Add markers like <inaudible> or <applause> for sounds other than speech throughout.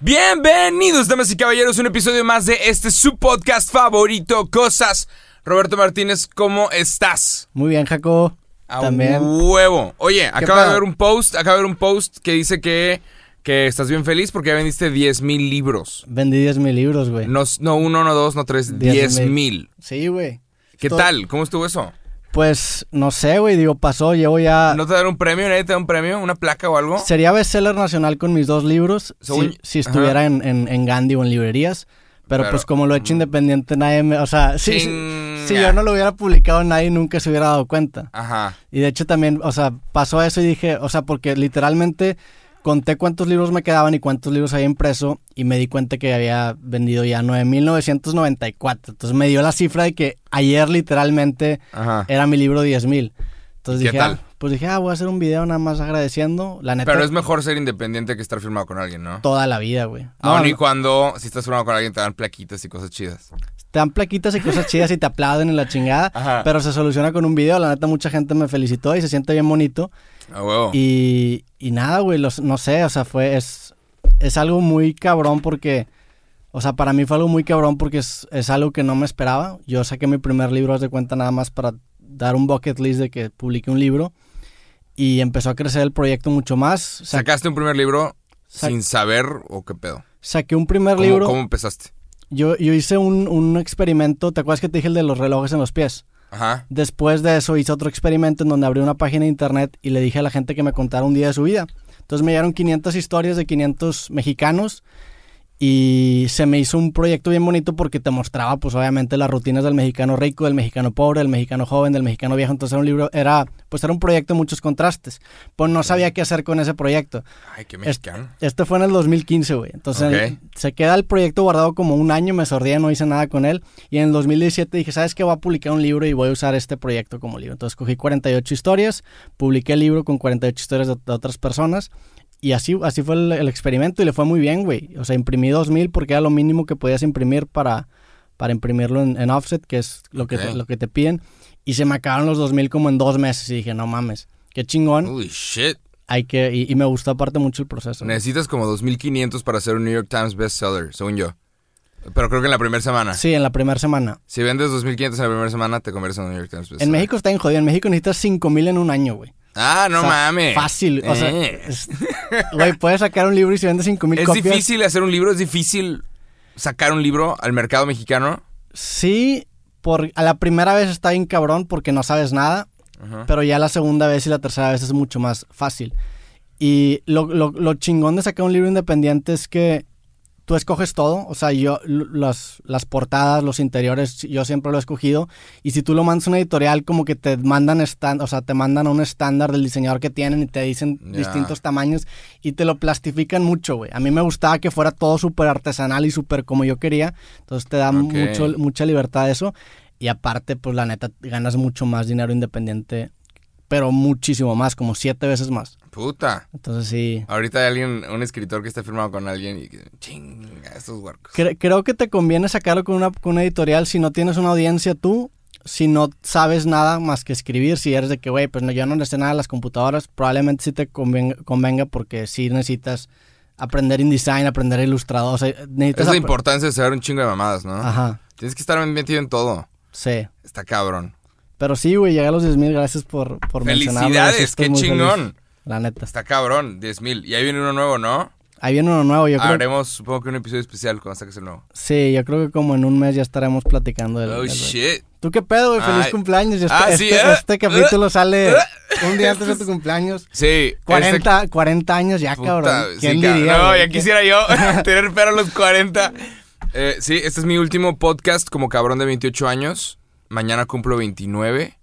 Bienvenidos, damas y caballeros, un episodio más de este su podcast favorito, Cosas. Roberto Martínez, ¿cómo estás? Muy bien, Jacobo. A También. huevo. Oye, acaba de ver un post, acaba de ver un post que dice que, que estás bien feliz porque ya vendiste 10 mil libros. Vendí 10 mil libros, güey. No, no uno, no dos, no tres, 10 10,000. mil. Sí, güey. ¿Qué tal? ¿Cómo estuvo eso? Pues no sé, güey. Digo, pasó, llevo ya. ¿No te dan un premio? ¿Nadie te da un premio? ¿Una placa o algo? Sería bestseller nacional con mis dos libros Según- si, si estuviera en, en, en Gandhi o en librerías. Pero, Pero- pues como lo he hecho independiente, nadie me. O sea, <laughs> si, si, Chinga. si yo no lo hubiera publicado, nadie nunca se hubiera dado cuenta. Ajá. Y de hecho también, o sea, pasó eso y dije, o sea, porque literalmente conté cuántos libros me quedaban y cuántos libros había impreso y me di cuenta que había vendido ya 9.994. Entonces me dio la cifra de que ayer literalmente Ajá. era mi libro 10.000. Entonces ¿Qué dije, tal? ah, pues dije, ah, voy a hacer un video nada más agradeciendo. La neta, Pero es mejor ser independiente que estar firmado con alguien, ¿no? toda la vida, güey. No, Aun y no, cuando, si estás firmado con alguien, te dan plaquitas y cosas chidas. te dan plaquitas y cosas chidas y te aplauden en la chingada, <laughs> Ajá. pero se soluciona con un video. La neta, mucha gente me felicitó y se siente bien bonito. A huevo. Y, y nada, güey, los- no sé, o sea, fue, es, es algo muy cabrón porque, o sea, para mí fue algo muy cabrón porque es, es algo que no me esperaba. Yo saqué mi primer libro, haz de cuenta, nada más para dar un bucket list de que publique un libro y empezó a crecer el proyecto mucho más. Sa- ¿Sacaste un primer libro sin saber o qué pedo? saqué un primer ¿Cómo, libro, cómo empezaste? yo, yo hice un, un experimento, ¿te acuerdas que te dije el de los relojes en los pies? Después de eso hice otro experimento en donde abrí una página de internet y le dije a la gente que me contara un día de su vida. Entonces me llegaron 500 historias de 500 mexicanos y se me hizo un proyecto bien bonito porque te mostraba pues obviamente las rutinas del mexicano rico, del mexicano pobre, del mexicano joven, del mexicano viejo. Entonces era un libro, era pues era un proyecto de muchos contrastes. Pues no sabía qué hacer con ese proyecto. Ay, qué mexicano. Este fue en el 2015, güey. Entonces se queda el proyecto guardado como un año, me sordía, no hice nada con él. Y en el 2017 dije, ¿sabes qué? Voy a publicar un libro y voy a usar este proyecto como libro. Entonces cogí 48 historias, publiqué el libro con 48 historias de, de otras personas. Y así, así fue el, el experimento y le fue muy bien, güey. O sea, imprimí 2000 porque era lo mínimo que podías imprimir para, para imprimirlo en, en offset, que es lo que, te, lo que te piden. Y se me acabaron los 2000 como en dos meses. Y dije, no mames, qué chingón. Uy, shit. Hay que, y, y me gustó aparte mucho el proceso. güey. Necesitas como 2500 para ser un New York Times bestseller, según yo. Pero creo que en la primera semana. Sí, en la primera semana. Si vendes 2500 en la primera semana, te conviertes en un New York Times bestseller. En México está bien jodido. En México necesitas 5000 en un año, güey. Ah, no O sea, mames. Fácil. O sea, Eh. es- güey, puedes sacar un libro y si vendes 5000 Es copias. difícil hacer un libro, es difícil sacar un libro al mercado mexicano. Sí, por, a la primera vez está bien cabrón porque no sabes nada, Ajá. pero ya la segunda vez y la tercera vez es mucho más fácil. Y lo, lo, lo chingón de sacar un libro independiente es que tú escoges todo, o sea, yo las, las portadas, los interiores, yo siempre lo he escogido, y si tú lo mandas a una editorial como que te mandan estan- o sea, te mandan a un estándar del diseñador que tienen y te dicen distintos tamaños y te lo plastifican mucho, güey. A mí me gustaba que fuera todo súper artesanal y súper como yo quería, entonces te da mucho, mucha libertad eso, y aparte, pues la neta, ganas mucho más dinero independiente, pero muchísimo más, como siete veces más. Puta. Entonces sí, Ahorita hay alguien, un escritor que está firmado con alguien y que chinga estos huercos. Cre- creo que te conviene sacarlo con una, con una editorial si no tienes una audiencia tú, si no sabes nada más que escribir, si eres de que, güey, pues no, yo no le sé nada a las computadoras, probablemente sí te convenga, convenga porque sí necesitas aprender InDesign, aprender ilustrador, o sea, necesitas... Es la importancia de saber un chingo de mamadas, ¿no? Ajá, Tienes que estar metido en todo. sí. Está cabrón. Pero sí, güey, llegué a los 10.000, gracias por, por. Felicidades, sí qué muy feliz, chingón. la neta. Está cabrón, 10 mil. Y ahí viene uno nuevo, ¿no? Ahí viene uno nuevo, yo creo. Haremos, supongo que un episodio especial cuando saques el nuevo. Sí, yo creo que como en un mes ya estaremos platicando del... Oh, del- shit. ¿Tú qué pedo, güey? Feliz Ay. cumpleaños. Este, Ah, sí, este, eh, este capítulo eh, sale eh. un día antes de tu cumpleaños. Sí. 40, 40 años ya, este- puta, cabrón. sí, ¿Quién cabrón. diría? No, ya quisiera yo <laughs> tener pero a los 40. Eh, sí, este es mi último podcast como cabrón de 28 años. Mañana cumplo 29.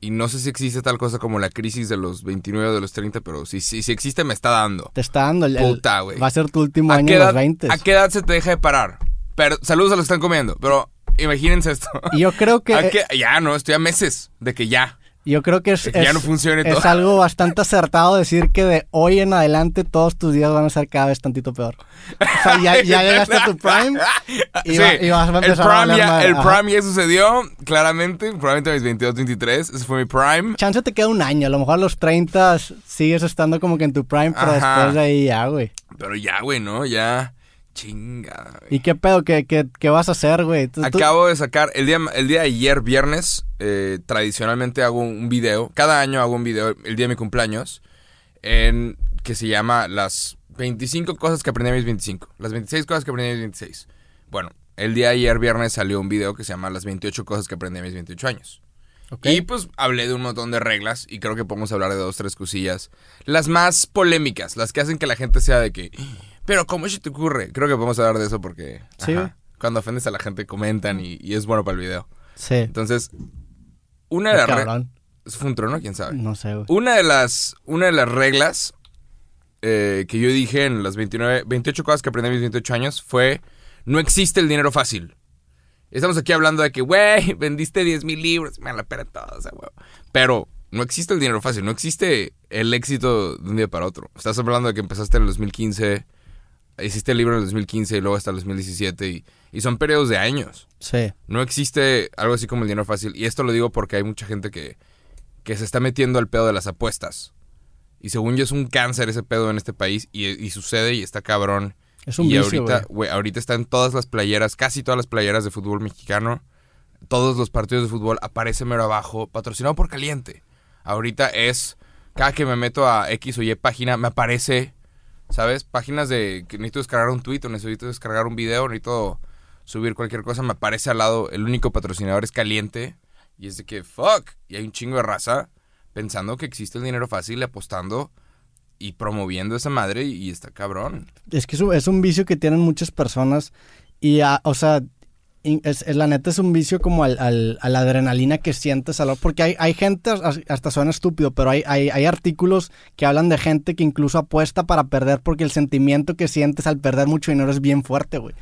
Y no sé si existe tal cosa como la crisis de los 29 o de los 30, pero si, si, si existe me está dando. Te está dando el... Puta, güey. Va a ser tu último ¿A año edad, los 20. ¿A qué edad se te deja de parar? Pero, saludos a los que están comiendo, pero imagínense esto. Yo creo que... ¿A qué- Ya, no, estoy a meses de que ya. Yo creo que es, que ya es- no es todo. algo <laughs> bastante acertado decir que de hoy en adelante todos tus días van a ser cada vez tantito peor. O sea, ya, ya <laughs> llegaste a tu prime y, Sí, va- y vas a el empezar a prime, valer ya, el Ajá. prime ya sucedió, claramente, probablemente a mis 22, 23, ese fue mi prime. Chance te queda un año, a lo mejor a los 30 sigues estando como que en tu prime, pero Ajá. después de ahí ya, güey. Pero ya, güey, ¿no? Ya. Chinga, güey. ¿Y qué pedo? ¿Qué, qué, qué vas a hacer, güey? Tú- tú- Acabo de sacar, el día, el día de ayer, viernes, eh, tradicionalmente hago un video, cada año hago un video, el día de mi cumpleaños, en, que se llama las 25 cosas que aprendí a mis 25, las 26 cosas que aprendí a mis 26. Bueno, el día de ayer, viernes, salió un video que se llama las 28 cosas que aprendí a mis 28 años. Y pues hablé de un montón de reglas y creo que podemos hablar de dos, tres cosillas. Las más polémicas, las que hacen que la gente sea de que, pero ¿cómo se te ocurre? Creo que podemos hablar de eso porque Sí, ajá, güey. cuando ofendes a la gente comentan y, y es bueno para el video. Sí. Entonces, una de las. Fue un trono, quién sabe. No sé, güey. Una de las, una de las reglas eh, que yo dije en las 29, 28 cosas que aprendí a mis 28 años fue, no existe el dinero fácil. Estamos aquí hablando de que, güey, <laughs> vendiste 10 mil libros, me la pera todo, o sea, güey. Pero no existe el dinero fácil, no existe el éxito de un día para otro. Estás hablando de que empezaste en el 2015, hiciste el libro en el 2015 y luego hasta el 2017 y, y son periodos de años. Sí. No existe algo así como el dinero fácil. Y esto lo digo porque hay mucha gente que, que se está metiendo al pedo de las apuestas. Y según yo es un cáncer ese pedo en este país y, y sucede y está cabrón. Es un y vicio, ahorita, güey. ahorita están todas las playeras, casi todas las playeras de fútbol mexicano, todos los partidos de fútbol aparece mero abajo, patrocinado por Caliente. Ahorita es, cada que me meto a X o Y página, me aparece, ¿sabes? Páginas de que necesito descargar un tweet o necesito descargar un video, necesito subir cualquier cosa, me aparece al lado, el único patrocinador es Caliente. Y es de que, fuck, y hay un chingo de raza pensando que existe el dinero fácil, apostando y promoviendo esa madre y, está cabrón. Es que es un, es un vicio que tienen muchas personas y, ah, o sea, es, la neta es un vicio como al, al- a la adrenalina que sientes al porque hay, hay gente, as- hasta suena estúpido, pero hay, hay, hay artículos que hablan de gente que incluso apuesta para perder porque el sentimiento que sientes al perder mucho dinero es bien fuerte, güey.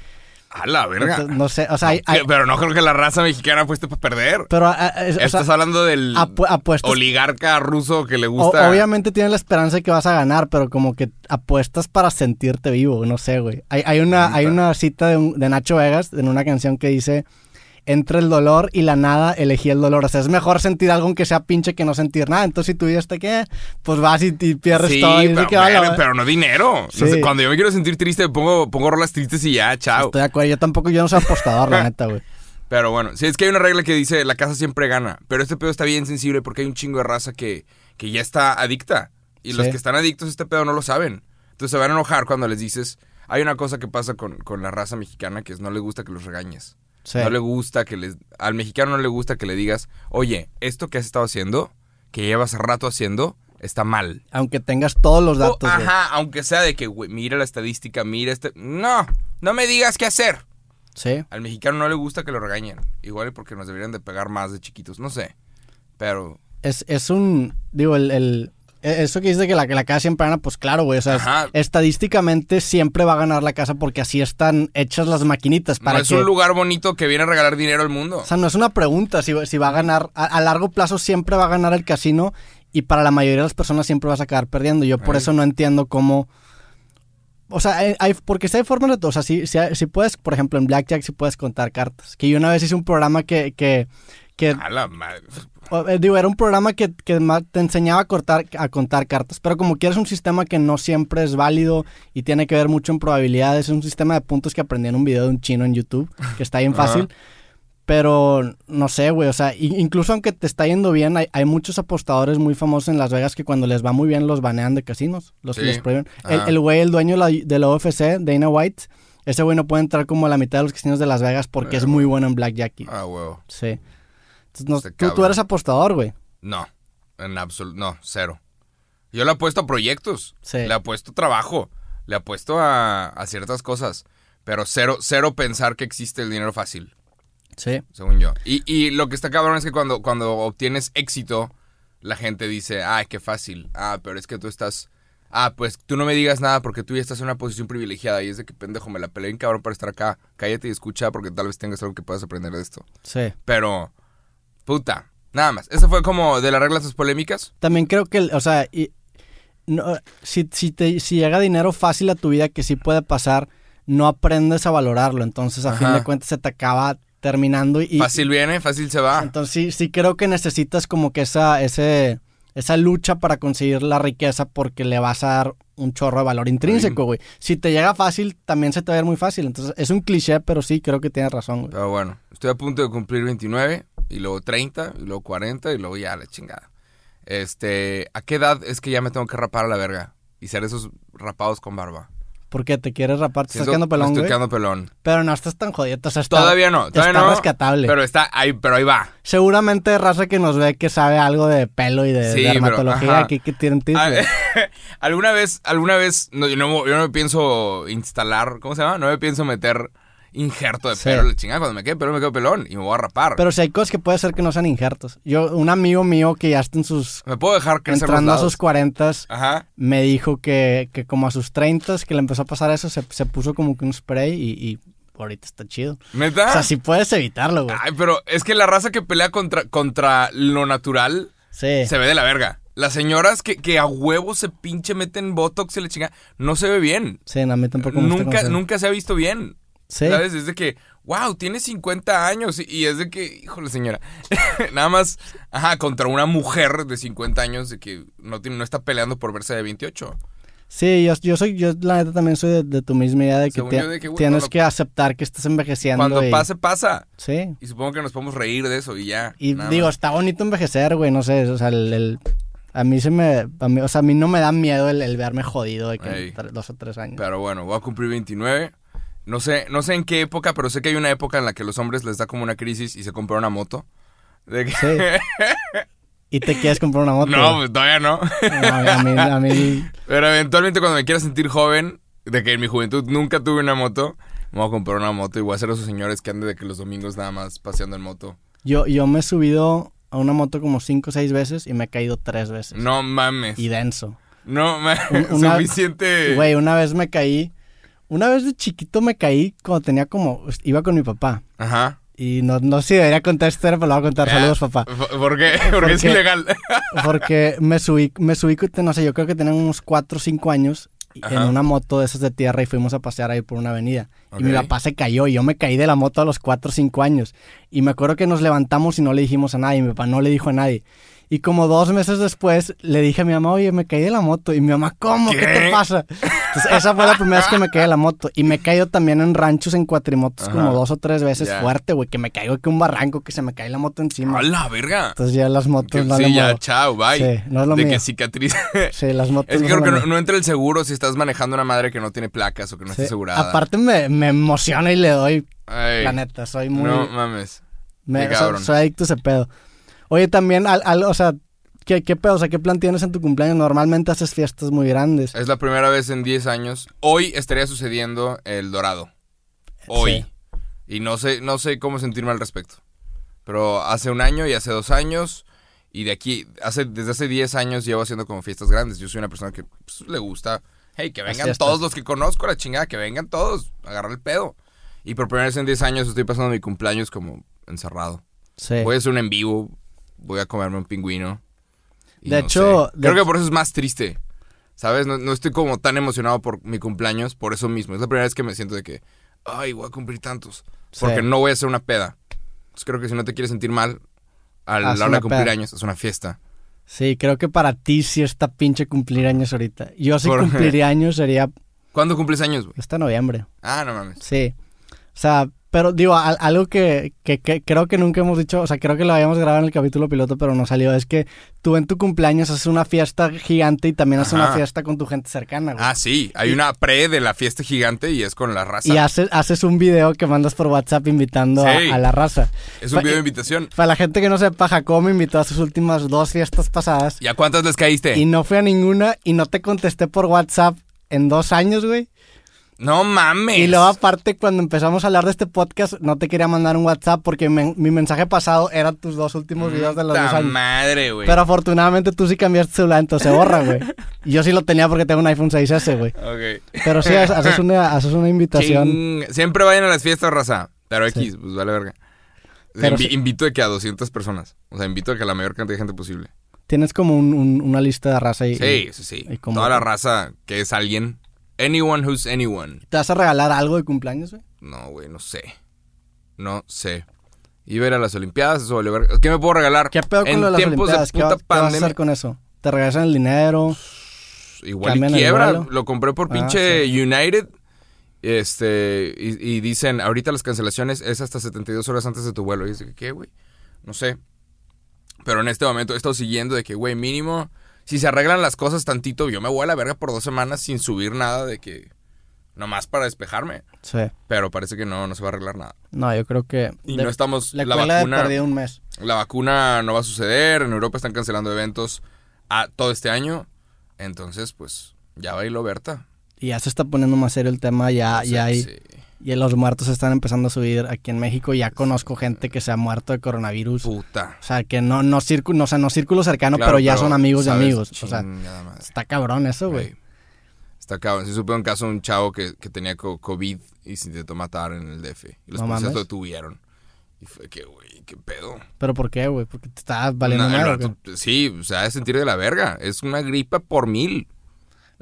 A la verga. No sé, o sea, hay, hay- Que- pero no creo que la raza mexicana apueste para perder. pero es- o sea, Estás hablando del apu- apuestas oligarca ruso que le O- gusta. obviamente tienes la esperanza de que vas a ganar, pero como que apuestas para sentirte vivo, no sé, güey. Hay, hay, una, hay una cita de, un- de Nacho Vegas en una canción que dice, entre el dolor y la nada, elegí el dolor. O sea, es mejor sentir algo aunque sea pinche que no sentir nada. Entonces, si tu vida está que, pues vas y, y pierdes Sí, todo. Y pero, que vale, va- pero no dinero. No Sí. sé, cuando yo me quiero sentir triste, pongo, pongo rolas tristes y ya, chao. Estoy de acuerdo. Yo tampoco, yo no soy apostador, la <laughs> neta, güey. Pero bueno, sí, es que hay una regla que dice la casa siempre gana. Pero este pedo está bien sensible porque hay un chingo de raza que, que ya está adicta. Y los que están adictos a este pedo no lo saben. Entonces se van a enojar cuando les dices. Hay una cosa que pasa con, con la raza mexicana que es no le gusta que los regañes. Sí. No le gusta que les. Al mexicano no le gusta que le digas, oye, esto que has estado haciendo, que llevas rato haciendo, está mal. Aunque tengas todos los datos, ajá, aunque sea de que, güey, mira la estadística, mira este. No, no me digas qué hacer. Sí. Al mexicano no le gusta que lo regañen. Igual porque nos deberían de pegar más de chiquitos, no sé. Pero. Es, es un, digo, el, el- eso que dice que la, que la casa siempre gana, pues claro, güey, o sea, Ajá. estadísticamente siempre va a ganar la casa porque así están hechas las maquinitas para no es que... un lugar bonito que viene a regalar dinero al mundo. O sea, no es una pregunta si, si va a ganar, a, a largo plazo siempre va a ganar el casino y para la mayoría de las personas siempre vas a acabar perdiendo. Yo por Ay. eso no entiendo cómo... O sea, hay, porque si hay formas de. O sea, si, si, si puedes, por ejemplo, en Blackjack si puedes contar cartas. Que yo una vez hice un programa que... que que A la madre. Eh, digo, era un programa que, que te enseñaba a, cortar, a contar cartas, pero como quieres un sistema que no siempre es válido y tiene que ver mucho en probabilidades, es un sistema de puntos que aprendí en un video de un chino en YouTube, que está bien <laughs> fácil, pero no sé, güey, o sea, incluso aunque te está yendo bien, hay, hay muchos apostadores muy famosos en Las Vegas que cuando les va muy bien los banean de casinos, los Sí. les prohíben. El, güey, el dueño de la, UFC, Dana White, ese güey no puede entrar como a la mitad de los casinos de Las Vegas porque es muy bueno en blackjack. y- Ah, huevo. Sí. No- Este tú, tú eres apostador, güey. No, en absoluto, no, cero. Yo le apuesto a proyectos, Sí. le apuesto a trabajo, le apuesto a, a ciertas cosas, pero cero, cero pensar que existe el dinero fácil, Sí. según yo. Y, y lo que está cabrón es que cuando, cuando obtienes éxito, la gente dice, ay, qué fácil, ah, pero es que tú estás, ah, pues tú no me digas nada porque tú ya estás en una posición privilegiada y es de que pendejo, me la peleé en cabrón para estar acá, cállate y escucha porque tal vez tengas algo que puedas aprender de esto. Sí. Pero, puta, nada más. Esa fue como de las reglas sus polémicas. También creo que, o sea, y- no, si, si, te, si llega dinero fácil a tu vida, que sí puede pasar, no aprendes a valorarlo. Entonces, a Ajá. fin de cuentas, se te acaba terminando y... Fácil viene, fácil se va. Entonces, sí, sí creo que necesitas como que esa, ese, esa lucha para conseguir la riqueza porque le vas a dar un chorro de valor intrínseco, güey. Si te llega fácil, también se te va a ver muy fácil. Entonces, es un cliché, pero sí creo que tienes razón, güey. Pero bueno, estoy a punto de cumplir 29, y luego 30, y luego 40, y luego ya la chingada. Este, ¿a qué edad es que ya me tengo que rapar a la verga? Y ser esos rapados con barba. ¿Por qué te quieres rapar? ¿Te estás quedando me pelón, Estoy güey? quedando pelón. Pero no estás tan jodido. O sea, está- Todavía no, todavía está no. rescatable. Pero está ahí, pero ahí va. Seguramente raza que nos ve que sabe algo de pelo y de Sí, pero, dermatología. ajá. Aquí que tienen tips, <laughs> Ah, güey. alguna vez, alguna vez, no, yo, no, yo no me pienso instalar, ¿cómo se llama? No me pienso meter injerto de Sí. pelo, la chingada. Cuando me quede pelón, me quedo pelón y me voy a rapar. Pero si hay cosas que puede ser que no sean injertos. Yo, un amigo mío que ya está en sus... me puedo dejar crecer los Entrando a sus cuarentas, Ajá. me dijo que, que como a sus 30 que le empezó a pasar eso, se, se puso como que un spray y, y ahorita está chido. ¿Neta? O sea, sí puedes evitarlo, güey. Ay, pero es que la raza que pelea contra, contra lo natural Sí. se ve de la verga. Las señoras que, que a huevo se pinche meten botox y le chinga, no se ve bien. Sí, no, a mí tampoco me gusta Nunca, nunca se ha visto bien. Sí. ¿Sabes? Es de que, wow, tiene 50 años. Y, es de que, híjole, señora. <laughs> Nada más, ajá, contra una mujer de 50 años de que no, tiene, no está peleando por verse de 28. Sí, yo, yo soy, yo la neta también soy de, de tu misma idea de que, te- de que, tienes que aceptar que estás envejeciendo. Cuando y- pase, pasa. Sí. Y supongo que nos podemos reír de eso y ya. Y digo, más. está bonito envejecer, güey, no sé, o sea, el, el- a mí se me, a mí- o sea, a mí no me da miedo el, el verme jodido de que Ey. dos o tres años. Pero bueno, voy a cumplir 29. No sé, no sé en qué época, pero sé que hay una época en la que los hombres les da como una crisis y se compran una moto. De que- Sí. <laughs> Y te quieres comprar una moto. no, pues todavía no. a, a mí, a mí, Pero eventualmente cuando me quiera sentir joven, de que en mi juventud nunca tuve una moto, me voy a comprar una moto y voy a ser esos señores que anden de que los domingos nada más paseando en moto. yo, yo me he subido a una moto como cinco o seis veces y me he caído tres veces. No mames. Y denso. No mames. Una- <laughs> Suficiente. Güey, una vez me caí, una vez de chiquito me caí cuando tenía como, iba con mi papá. Ajá. Y no, no sé si debería contar esta historia, pero la voy a contar. Saludos, papá. ¿Por qué? <laughs> Porque es Porque- ilegal. <laughs> Porque me subí, me subí, no sé, yo creo que tenía unos 4 o 5 años en una moto de esas de tierra y fuimos a pasear ahí por una avenida. Y mi papá se cayó y yo me caí de la moto a los 4 o 5 años. Y me acuerdo que nos levantamos y no le dijimos a nadie. Mi papá no le dijo a nadie. Y como dos meses después le dije a mi mamá, oye, me caí de la moto. Y mi mamá, ¿cómo? ¿Qué, ¿Qué? te pasa? Entonces, esa fue la primera vez que me caí de la moto. Y me he caído también en ranchos, en cuatrimotos, Ajá. como dos o tres veces Ya. fuerte, güey. Que me caigo que un barranco, que se me cae la moto encima. ¡A la verga! Entonces ya las motos Que- no sí, ya, muevo. chao, bye. Sí, no es lo de mío. que cicatriz. <laughs> Sí, las motos. es que no creo que no, no entra el seguro si estás manejando una madre que no tiene placas o que no está asegurada. Aparte me, me emociona y le doy, Ay, la neta, soy muy... No mames. me- cabrón. soy adicto a ese pedo. Oye, también, al, al- o sea, ¿qué, ¿qué pedo? O sea, ¿qué plan tienes en tu cumpleaños? Normalmente haces fiestas muy grandes. Es la primera vez en 10 años. Hoy estaría sucediendo el dorado. Hoy. Sí. Y no sé, no sé cómo sentirme al respecto. Pero hace un año y hace dos años. Y de aquí, hace, desde hace 10 años llevo haciendo como fiestas grandes. Yo soy una persona que pues, le gusta. Hey, que vengan todos los que conozco, la chingada, que vengan todos. Agarrar el pedo. Y por primera vez en 10 años estoy pasando mi cumpleaños como encerrado. Sí. Voy a hacer un en vivo. Voy a comerme un pingüino. y De no hecho, sé. de creo que por eso es más triste. ¿Sabes? No, no estoy como tan emocionado por mi cumpleaños por eso mismo. Es la primera vez que me siento de que, ay, voy a cumplir tantos. Porque Sí. no voy a hacer una peda. Entonces creo que si no te quieres sentir mal a la hora de cumplir peda. años, es una fiesta. Sí, creo que para ti sí está pinche cumplir años ahorita. Yo si Por- cumpliría años sería ¿Cuándo cumples años, güey? este noviembre. Ah, no mames. Sí. O sea, pero digo, al- algo que, que- que creo que nunca hemos dicho, o sea, creo que lo habíamos grabado en el capítulo piloto, pero no salió, es que tú en tu cumpleaños haces una fiesta gigante y también haces una fiesta con tu gente cercana, güey. Ah, sí. Hay una pre de la fiesta gigante y es con la raza. y haces, haces un video que mandas por WhatsApp invitando a- a, la raza. Es un Pa- video de invitación. Para la gente que no sepa, Jacob me invitó a sus últimas dos fiestas pasadas ¿Y a cuántas les caíste? y no fui a ninguna y no te contesté por WhatsApp en dos años, güey. No mames. Y luego aparte cuando empezamos a hablar de este podcast no te quería mandar un WhatsApp porque mi mensaje pasado era tus dos últimos videos de los dos años. madre, güey. Pero afortunadamente tú sí cambiaste celular, entonces se borra, güey. Y <laughs> Yo sí lo tenía porque tengo un iPhone 6S, güey. Ok. Pero sí, ha- haces una, haces una invitación. Ching. Siempre vayan a las fiestas, raza. Pero X, pues vale verga. Pero Invi- sí. Invito de que a 200 personas. O sea, invito a que a la mayor cantidad de gente posible. Tienes como un- un- una lista de raza y, Sí, sí, sí. y como- Toda la raza que es alguien. Anyone who's anyone. ¿Te vas a regalar algo de cumpleaños, güey? No, güey, no sé. No sé. Iba a ir a las Olimpiadas, eso vale verga. ¿Qué me puedo regalar? ¿Qué pedo con en lo de las tiempos Olimpiadas? de ¿Qué, va- puta qué vas a hacer con eso? ¿Te regresan el dinero? igual y quiebra. Lo compré por Ah, pinche United. Este, y, y dicen, ahorita las cancelaciones es hasta 72 horas antes de tu vuelo. Y dice, ¿qué, güey? No sé. Pero en este momento he estado siguiendo de que, güey, mínimo, si se arreglan las cosas tantito, yo me voy a la verga por dos semanas sin subir nada de que, nomás para despejarme. Sí. Pero parece que no, no se va a arreglar nada. No, yo creo que... Y de- no estamos, la la escuela de vacuna, un mes. la vacuna no va a suceder, en Europa están cancelando eventos a, todo este año. Entonces, pues, ya bailó Berta. Y ya se está poniendo más serio el tema, ya, ya hay... sí. Y los muertos están empezando a subir aquí en México. Ya conozco gente que se ha muerto de coronavirus. Puta. O sea, que no, no, círculo, o sea, no círculo cercano, Claro, pero ya son amigos de amigos. O sea, madre. está cabrón eso, güey. Está cabrón. Sí supe un caso de un chavo que, que tenía co- COVID y se intentó matar en el DF. Y los No policías mames. lo detuvieron. Y fue que, güey, qué pedo. ¿Pero por qué, güey? Porque te está valiendo Una- ¿o rato- sí, o sea, es sentir de la verga. Es una gripa por mil.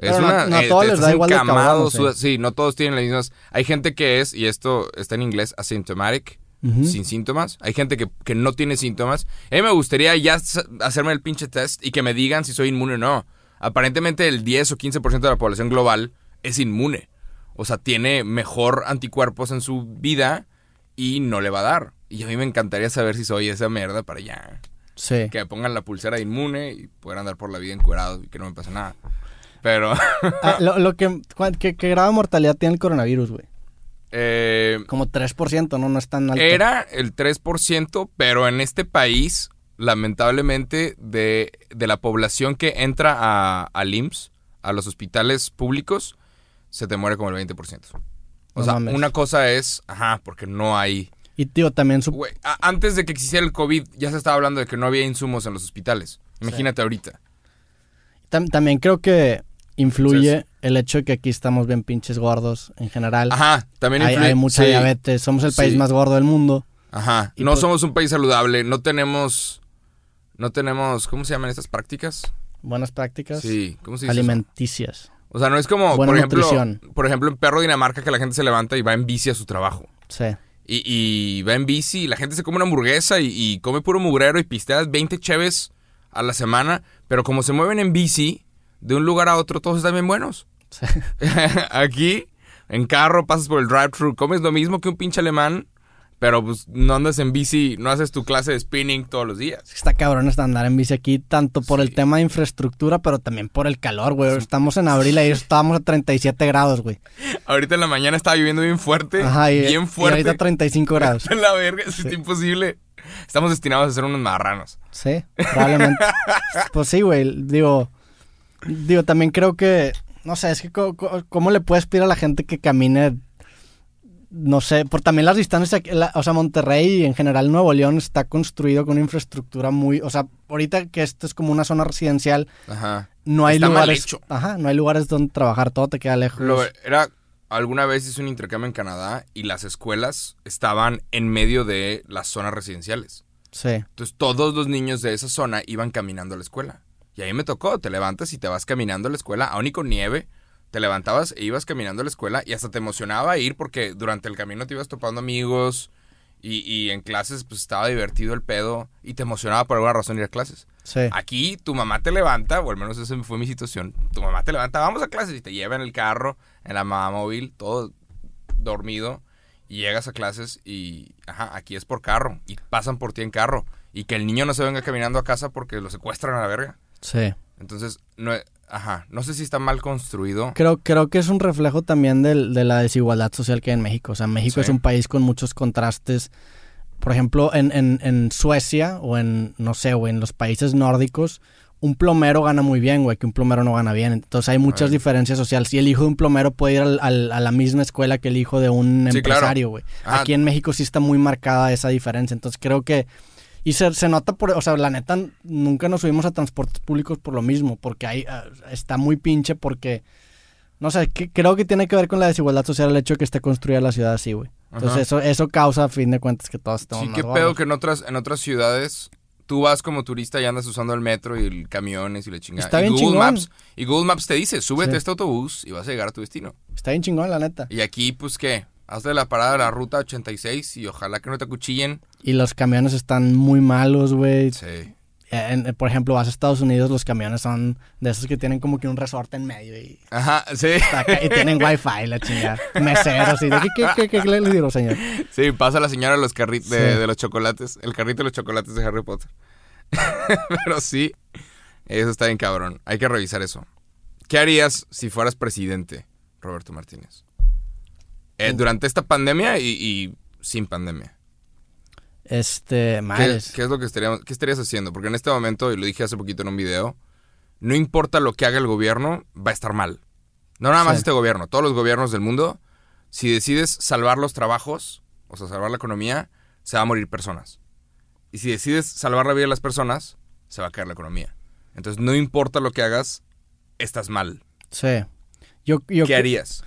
Es no- una, no a eh, todos les da igual de cabrón, sudas- sí, no todos tienen las mismas. Hay gente que es, y esto está en inglés, asymptomatic, sin síntomas. Hay gente que, que no tiene síntomas. A mí me gustaría ya hacerme el pinche test y que me digan si soy inmune o no. Aparentemente el 10 o 15% de la población global es inmune. O sea, tiene mejor anticuerpos en su vida y no le va a dar. Y a mí me encantaría saber si soy esa mierda para ya. Sí. Que me pongan la pulsera de inmune y poder andar por la vida encuerado y que no me pase nada. Pero, Ah, lo, lo que, ¿qué, qué grado de mortalidad tiene el coronavirus, güey? eh, Como 3%, ¿no? No es tan alto. Era el 3%, pero en este país, lamentablemente, de, de la población que entra a, al IMSS, a los hospitales públicos, se te muere como el 20%. O No sea, mames. una cosa es, ajá, porque no hay... Y, tío, también su... A- antes de que existiera el COVID, ya se estaba hablando de que no había insumos en los hospitales. Imagínate ahorita. tam- también creo que influye el hecho de que aquí estamos bien pinches gordos en general. Ajá, también hay, influye- hay mucha sí, diabetes. Somos el país Sí. más gordo del mundo. Ajá, Y no pues- somos un país saludable, no tenemos... No tenemos, ¿cómo se llaman estas prácticas? Buenas prácticas Sí, ¿cómo se dice? eso? alimenticias. O sea, no es como, Buena por ejemplo, nutrición. por ejemplo, en Perro Dinamarca que la gente se levanta y va en bici a su trabajo. Sí. Y, y va en bici y la gente se come una hamburguesa y, y come puro mugrero y pisteas 20 cheves a la semana. Pero como se mueven en bici, de un lugar a otro, todos están bien buenos. Sí. <laughs> Aquí, en carro, pasas por el drive-thru, comes lo mismo que un pinche alemán, pero pues no andas en bici, no haces tu clase de spinning todos los días. Está cabrón hasta andar en bici aquí, tanto por el Sí. tema de infraestructura, pero también por el calor, güey. Estamos en abril y estábamos a 37 grados, güey. <laughs> Ahorita en la mañana estaba lloviendo bien fuerte, Ajá, y, bien y fuerte. ahorita 35 grados. En <laughs> la verga, es imposible. Estamos destinados a ser unos marranos. Sí, probablemente. pues sí, güey. Digo, digo, también creo que, no sé, es que cómo le puedes pedir a la gente que camine, no sé, por también las distancias, la- o sea, Monterrey y en general Nuevo León está construido con una infraestructura muy, o sea, ahorita que esto es como una zona residencial, Ajá. no hay Está lugares, ajá, no hay lugares donde trabajar, todo te queda lejos. Lo- era, alguna vez hice un intercambio en Canadá y las escuelas estaban en medio de las zonas residenciales. Sí, Entonces todos los niños de esa zona iban caminando a la escuela. Y ahí me tocó, te levantas y te vas caminando a la escuela, aún y con nieve, te levantabas e ibas caminando a la escuela y hasta te emocionaba ir porque durante el camino te ibas topando amigos y, y en clases pues estaba divertido el pedo y te emocionaba por alguna razón ir a clases. sí. Aquí tu mamá te levanta, o al menos esa fue mi situación, tu mamá te levanta, vamos a clases y te lleva en el carro, en la mamá móvil, todo dormido, y llegas a clases y, ajá, aquí es por carro, y pasan por ti en carro, y que el niño no se venga caminando a casa porque lo secuestran a la verga. Sí. Entonces, no, ajá, no sé si está mal construido. Creo, creo que es un reflejo también del- de la desigualdad social que hay en México. O sea, México Sí. es un país con muchos contrastes. Por ejemplo, en, en, en Suecia o en, no sé, o en los países nórdicos, un plomero gana muy bien, güey, que un plomero no gana bien. Entonces hay muchas Ay. diferencias sociales. Y el hijo de un plomero puede ir al- al- a la misma escuela que el hijo de un Sí, empresario, güey. Aquí en México sí está muy marcada esa diferencia. Entonces creo que... Y se, se nota por... O sea, la neta, nunca nos subimos a transportes públicos por lo mismo. Porque ahí ah, está muy pinche porque... No sé, que- creo que tiene que ver con la desigualdad social el hecho de que esté construida la ciudad así, güey. Entonces Ajá. eso, eso causa, a fin de cuentas, que todos estamos Sí, qué pedo que en otras, en otras ciudades tú vas como turista y andas usando el metro y el camiones y la chingada. Está y bien Google chingón. Maps Y Google Maps te dice, súbete Sí. a este autobús y vas a llegar a tu destino. Está bien chingón, la neta. Y aquí, pues, ¿qué? Hazle la parada de la ruta 86 y ojalá que no te acuchillen. Y los camiones están muy malos, güey. Sí. en- en- por ejemplo, vas a Estados Unidos, los camiones son de esos que tienen como que un resorte en medio y, Ajá, sí. acá, y tienen wifi, la chingada. Meseros y de, ¿qué, qué, qué, qué le digo, señor? Sí, pasa la señora los carritos de, Sí. de los chocolates, el carrito de los chocolates de Harry Potter. <laughs> Pero sí, eso está bien cabrón. Hay que revisar eso. ¿Qué harías si fueras presidente, Roberto Martínez? Eh, durante esta pandemia y, y sin pandemia. Este, ¿Qué, es lo que estaríamos, qué estarías haciendo? Porque en este momento, y lo dije hace poquito en un video, no importa lo que haga el gobierno, va a estar mal. No nada más Sí. este gobierno, todos los gobiernos del mundo, si decides salvar los trabajos, o sea, salvar la economía, se va a morir personas. Y si decides salvar la vida de las personas, se va a caer la economía. Entonces, no importa lo que hagas, estás mal. Sí. Yo, yo, ¿Qué harías?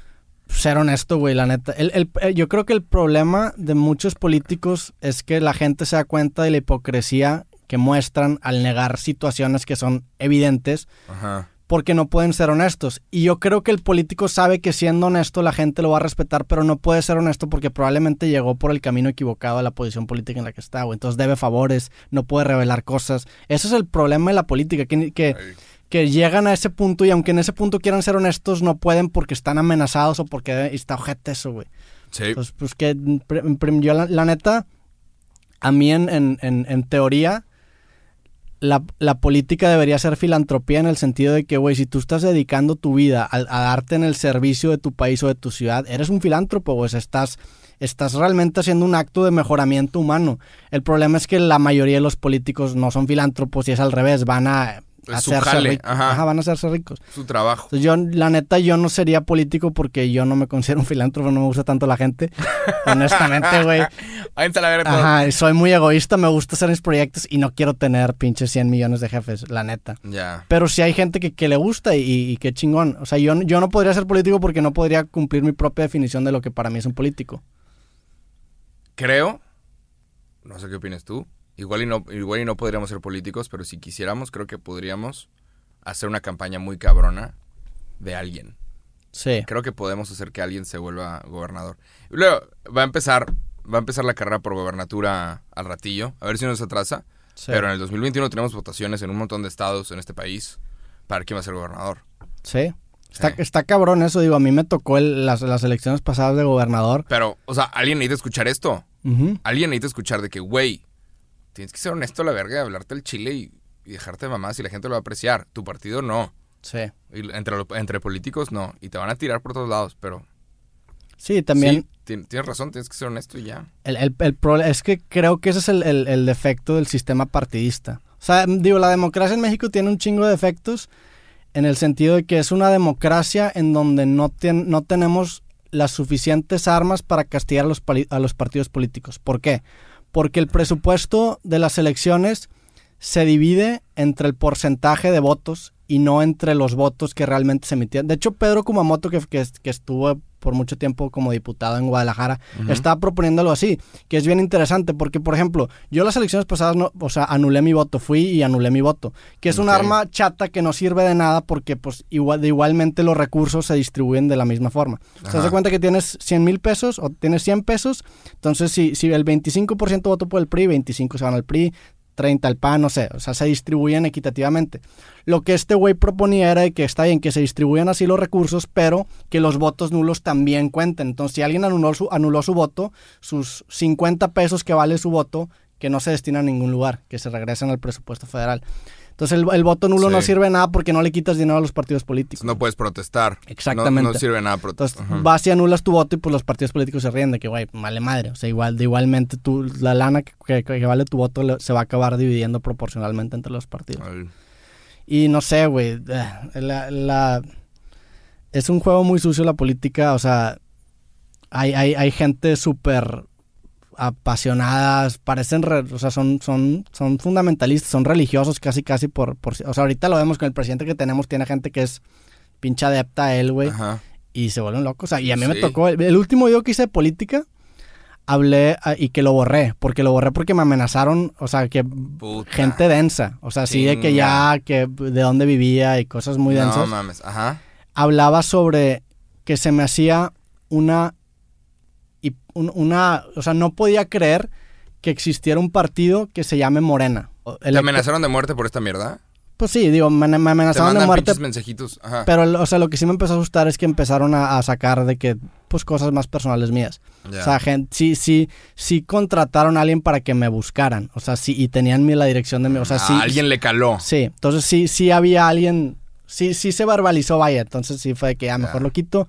Ser honesto, güey, la neta. El- el- eh, yo creo que el problema de muchos políticos es que la gente se da cuenta de la hipocresía que muestran al negar situaciones que son evidentes Ajá. porque no pueden ser honestos. Y yo creo que el político sabe que siendo honesto la gente lo va a respetar, pero no puede ser honesto porque probablemente llegó por el camino equivocado a la posición política en la que está, güey. Entonces debe favores, no puede revelar cosas. Ese es el problema de la política, que, que, Ay, que llegan a ese punto y aunque en ese punto quieran ser honestos, no pueden porque están amenazados o porque está ojete eso, güey. Sí. Entonces, pues que yo la, la neta, a mí en, en, en, en teoría, la, la política debería ser filantropía en el sentido de que, güey, si tú estás dedicando tu vida a, a darte en el servicio de tu país o de tu ciudad, eres un filántropo, sea, estás, estás realmente haciendo un acto de mejoramiento humano. El problema es que la mayoría de los políticos no son filántropos y es al revés, van a... Hacerse jale, ricos. ajá. Ajá, van a hacerse ricos. Su trabajo. Entonces, yo, la neta, yo no sería político porque yo no me considero un filántropo, no me gusta tanto la gente. <laughs> Honestamente, güey. Ajá, soy muy egoísta, me gusta hacer mis proyectos y no quiero tener pinches 100 millones de jefes, la neta. Ya. Pero sí hay gente que, que le gusta y, y qué chingón. O sea, yo, yo no podría ser político porque no podría cumplir mi propia definición de lo que para mí es un político. creo, no sé qué opinas tú, igual y, no, igual y no podríamos ser políticos, pero si quisiéramos, creo que podríamos hacer una campaña muy cabrona de alguien. Sí. Creo que podemos hacer que alguien se vuelva gobernador. Luego va a empezar, va a empezar la carrera por gobernatura al ratillo, a ver si nos atrasa. sí. Pero en el 2021 tenemos votaciones en un montón de estados en este país para quién va a ser gobernador. Sí. Está, Sí. está cabrón eso, digo, a mí me tocó el- las, las elecciones pasadas de gobernador. Pero, o sea, alguien necesita escuchar esto. Ujú. Alguien necesita escuchar de que, güey, tienes que ser honesto a la verga, hablarte el chile y, y dejarte de mamás y la gente lo va a apreciar. Tu partido no. Sí. Y entre, entre políticos no. Y te van a tirar por todos lados, pero... Sí, también Sí, tien- tienes razón, tienes que ser honesto y ya. El, el, es que creo que ese es el, el- defecto del sistema partidista. O sea, digo, la democracia en México tiene un chingo de defectos en el sentido de que es una democracia en donde no, tien- no tenemos las suficientes armas para castigar a los, a los partidos políticos. ¿Por qué? Porque el presupuesto de las elecciones se divide entre el porcentaje de votos y no entre los votos que realmente se emitían. De hecho, Pedro Kumamoto, que, que, que estuvo por mucho tiempo como diputado en Guadalajara, estaba proponiendo algo así, que es bien interesante, porque, por ejemplo, yo las elecciones pasadas, no, o sea, anulé mi voto, fui y anulé mi voto, que es un arma chata que no sirve de nada porque, pues, igual, de igualmente los recursos se distribuyen de la misma forma. Sea, Ajá. se cuenta que tienes 100 mil pesos o tienes 100 pesos, entonces si, si el 25% votó por el PRI, 25 se van al PRI, 30 al PAN, no sé, o sea, se distribuyen equitativamente. Lo que este güey proponía era que está bien que se distribuyan así los recursos, pero que los votos nulos también cuenten. Entonces, si alguien anuló su, anuló su voto, sus 50 pesos que vale su voto, que no se destinan a ningún lugar, que se regresen al presupuesto federal. Entonces, el, el voto nulo no sirve de nada porque no le quitas dinero a los partidos políticos. No puedes protestar. Exactamente. No, no sirve de nada protestar. Entonces vas y anulas tu voto y pues los partidos políticos se ríen de que, güey, vale madre. O sea, igual, de igualmente tú, la lana que, que- que vale tu voto le- se va a acabar dividiendo proporcionalmente entre los partidos. Y no sé, güey, eh, la, la- es un juego muy sucio la política, o sea, hay, hay, hay gente súper apasionadas, parecen, re- o sea, son, son, son fundamentalistas, son religiosos casi, casi por, por... O sea, ahorita lo vemos con el presidente que tenemos, tiene gente que es pinche adepta a él, güey y se vuelven locos. O sea, y a mí me Sí. tocó, el, el último video que hice de política, hablé ah, y que lo borré, porque lo borré porque me amenazaron, o sea, que Puta. gente densa, o sea, así de que ya, que de dónde vivía y cosas muy No densas. mames. Ajá. Hablaba sobre que se me hacía una, y un- una, o sea, no podía creer que existiera un partido que se llame Morena. ¿Te amenazaron de muerte por esta mierda? Pues sí, digo, me, me amenazaron de muerte. mensajitos. Ajá. Pero, o sea, lo que sí me empezó a asustar es que empezaron a, sacar de que, pues, cosas más personales mías. O sea, gente, sí, sí, sí contrataron a alguien para que me buscaran. O sea, sí, y tenían la dirección de mí. O sea, ah, sí. Alguien le caló. Sí, entonces sí, sí había alguien. Sí, sí se verbalizó, vaya. Entonces sí fue de que ya mejor lo quito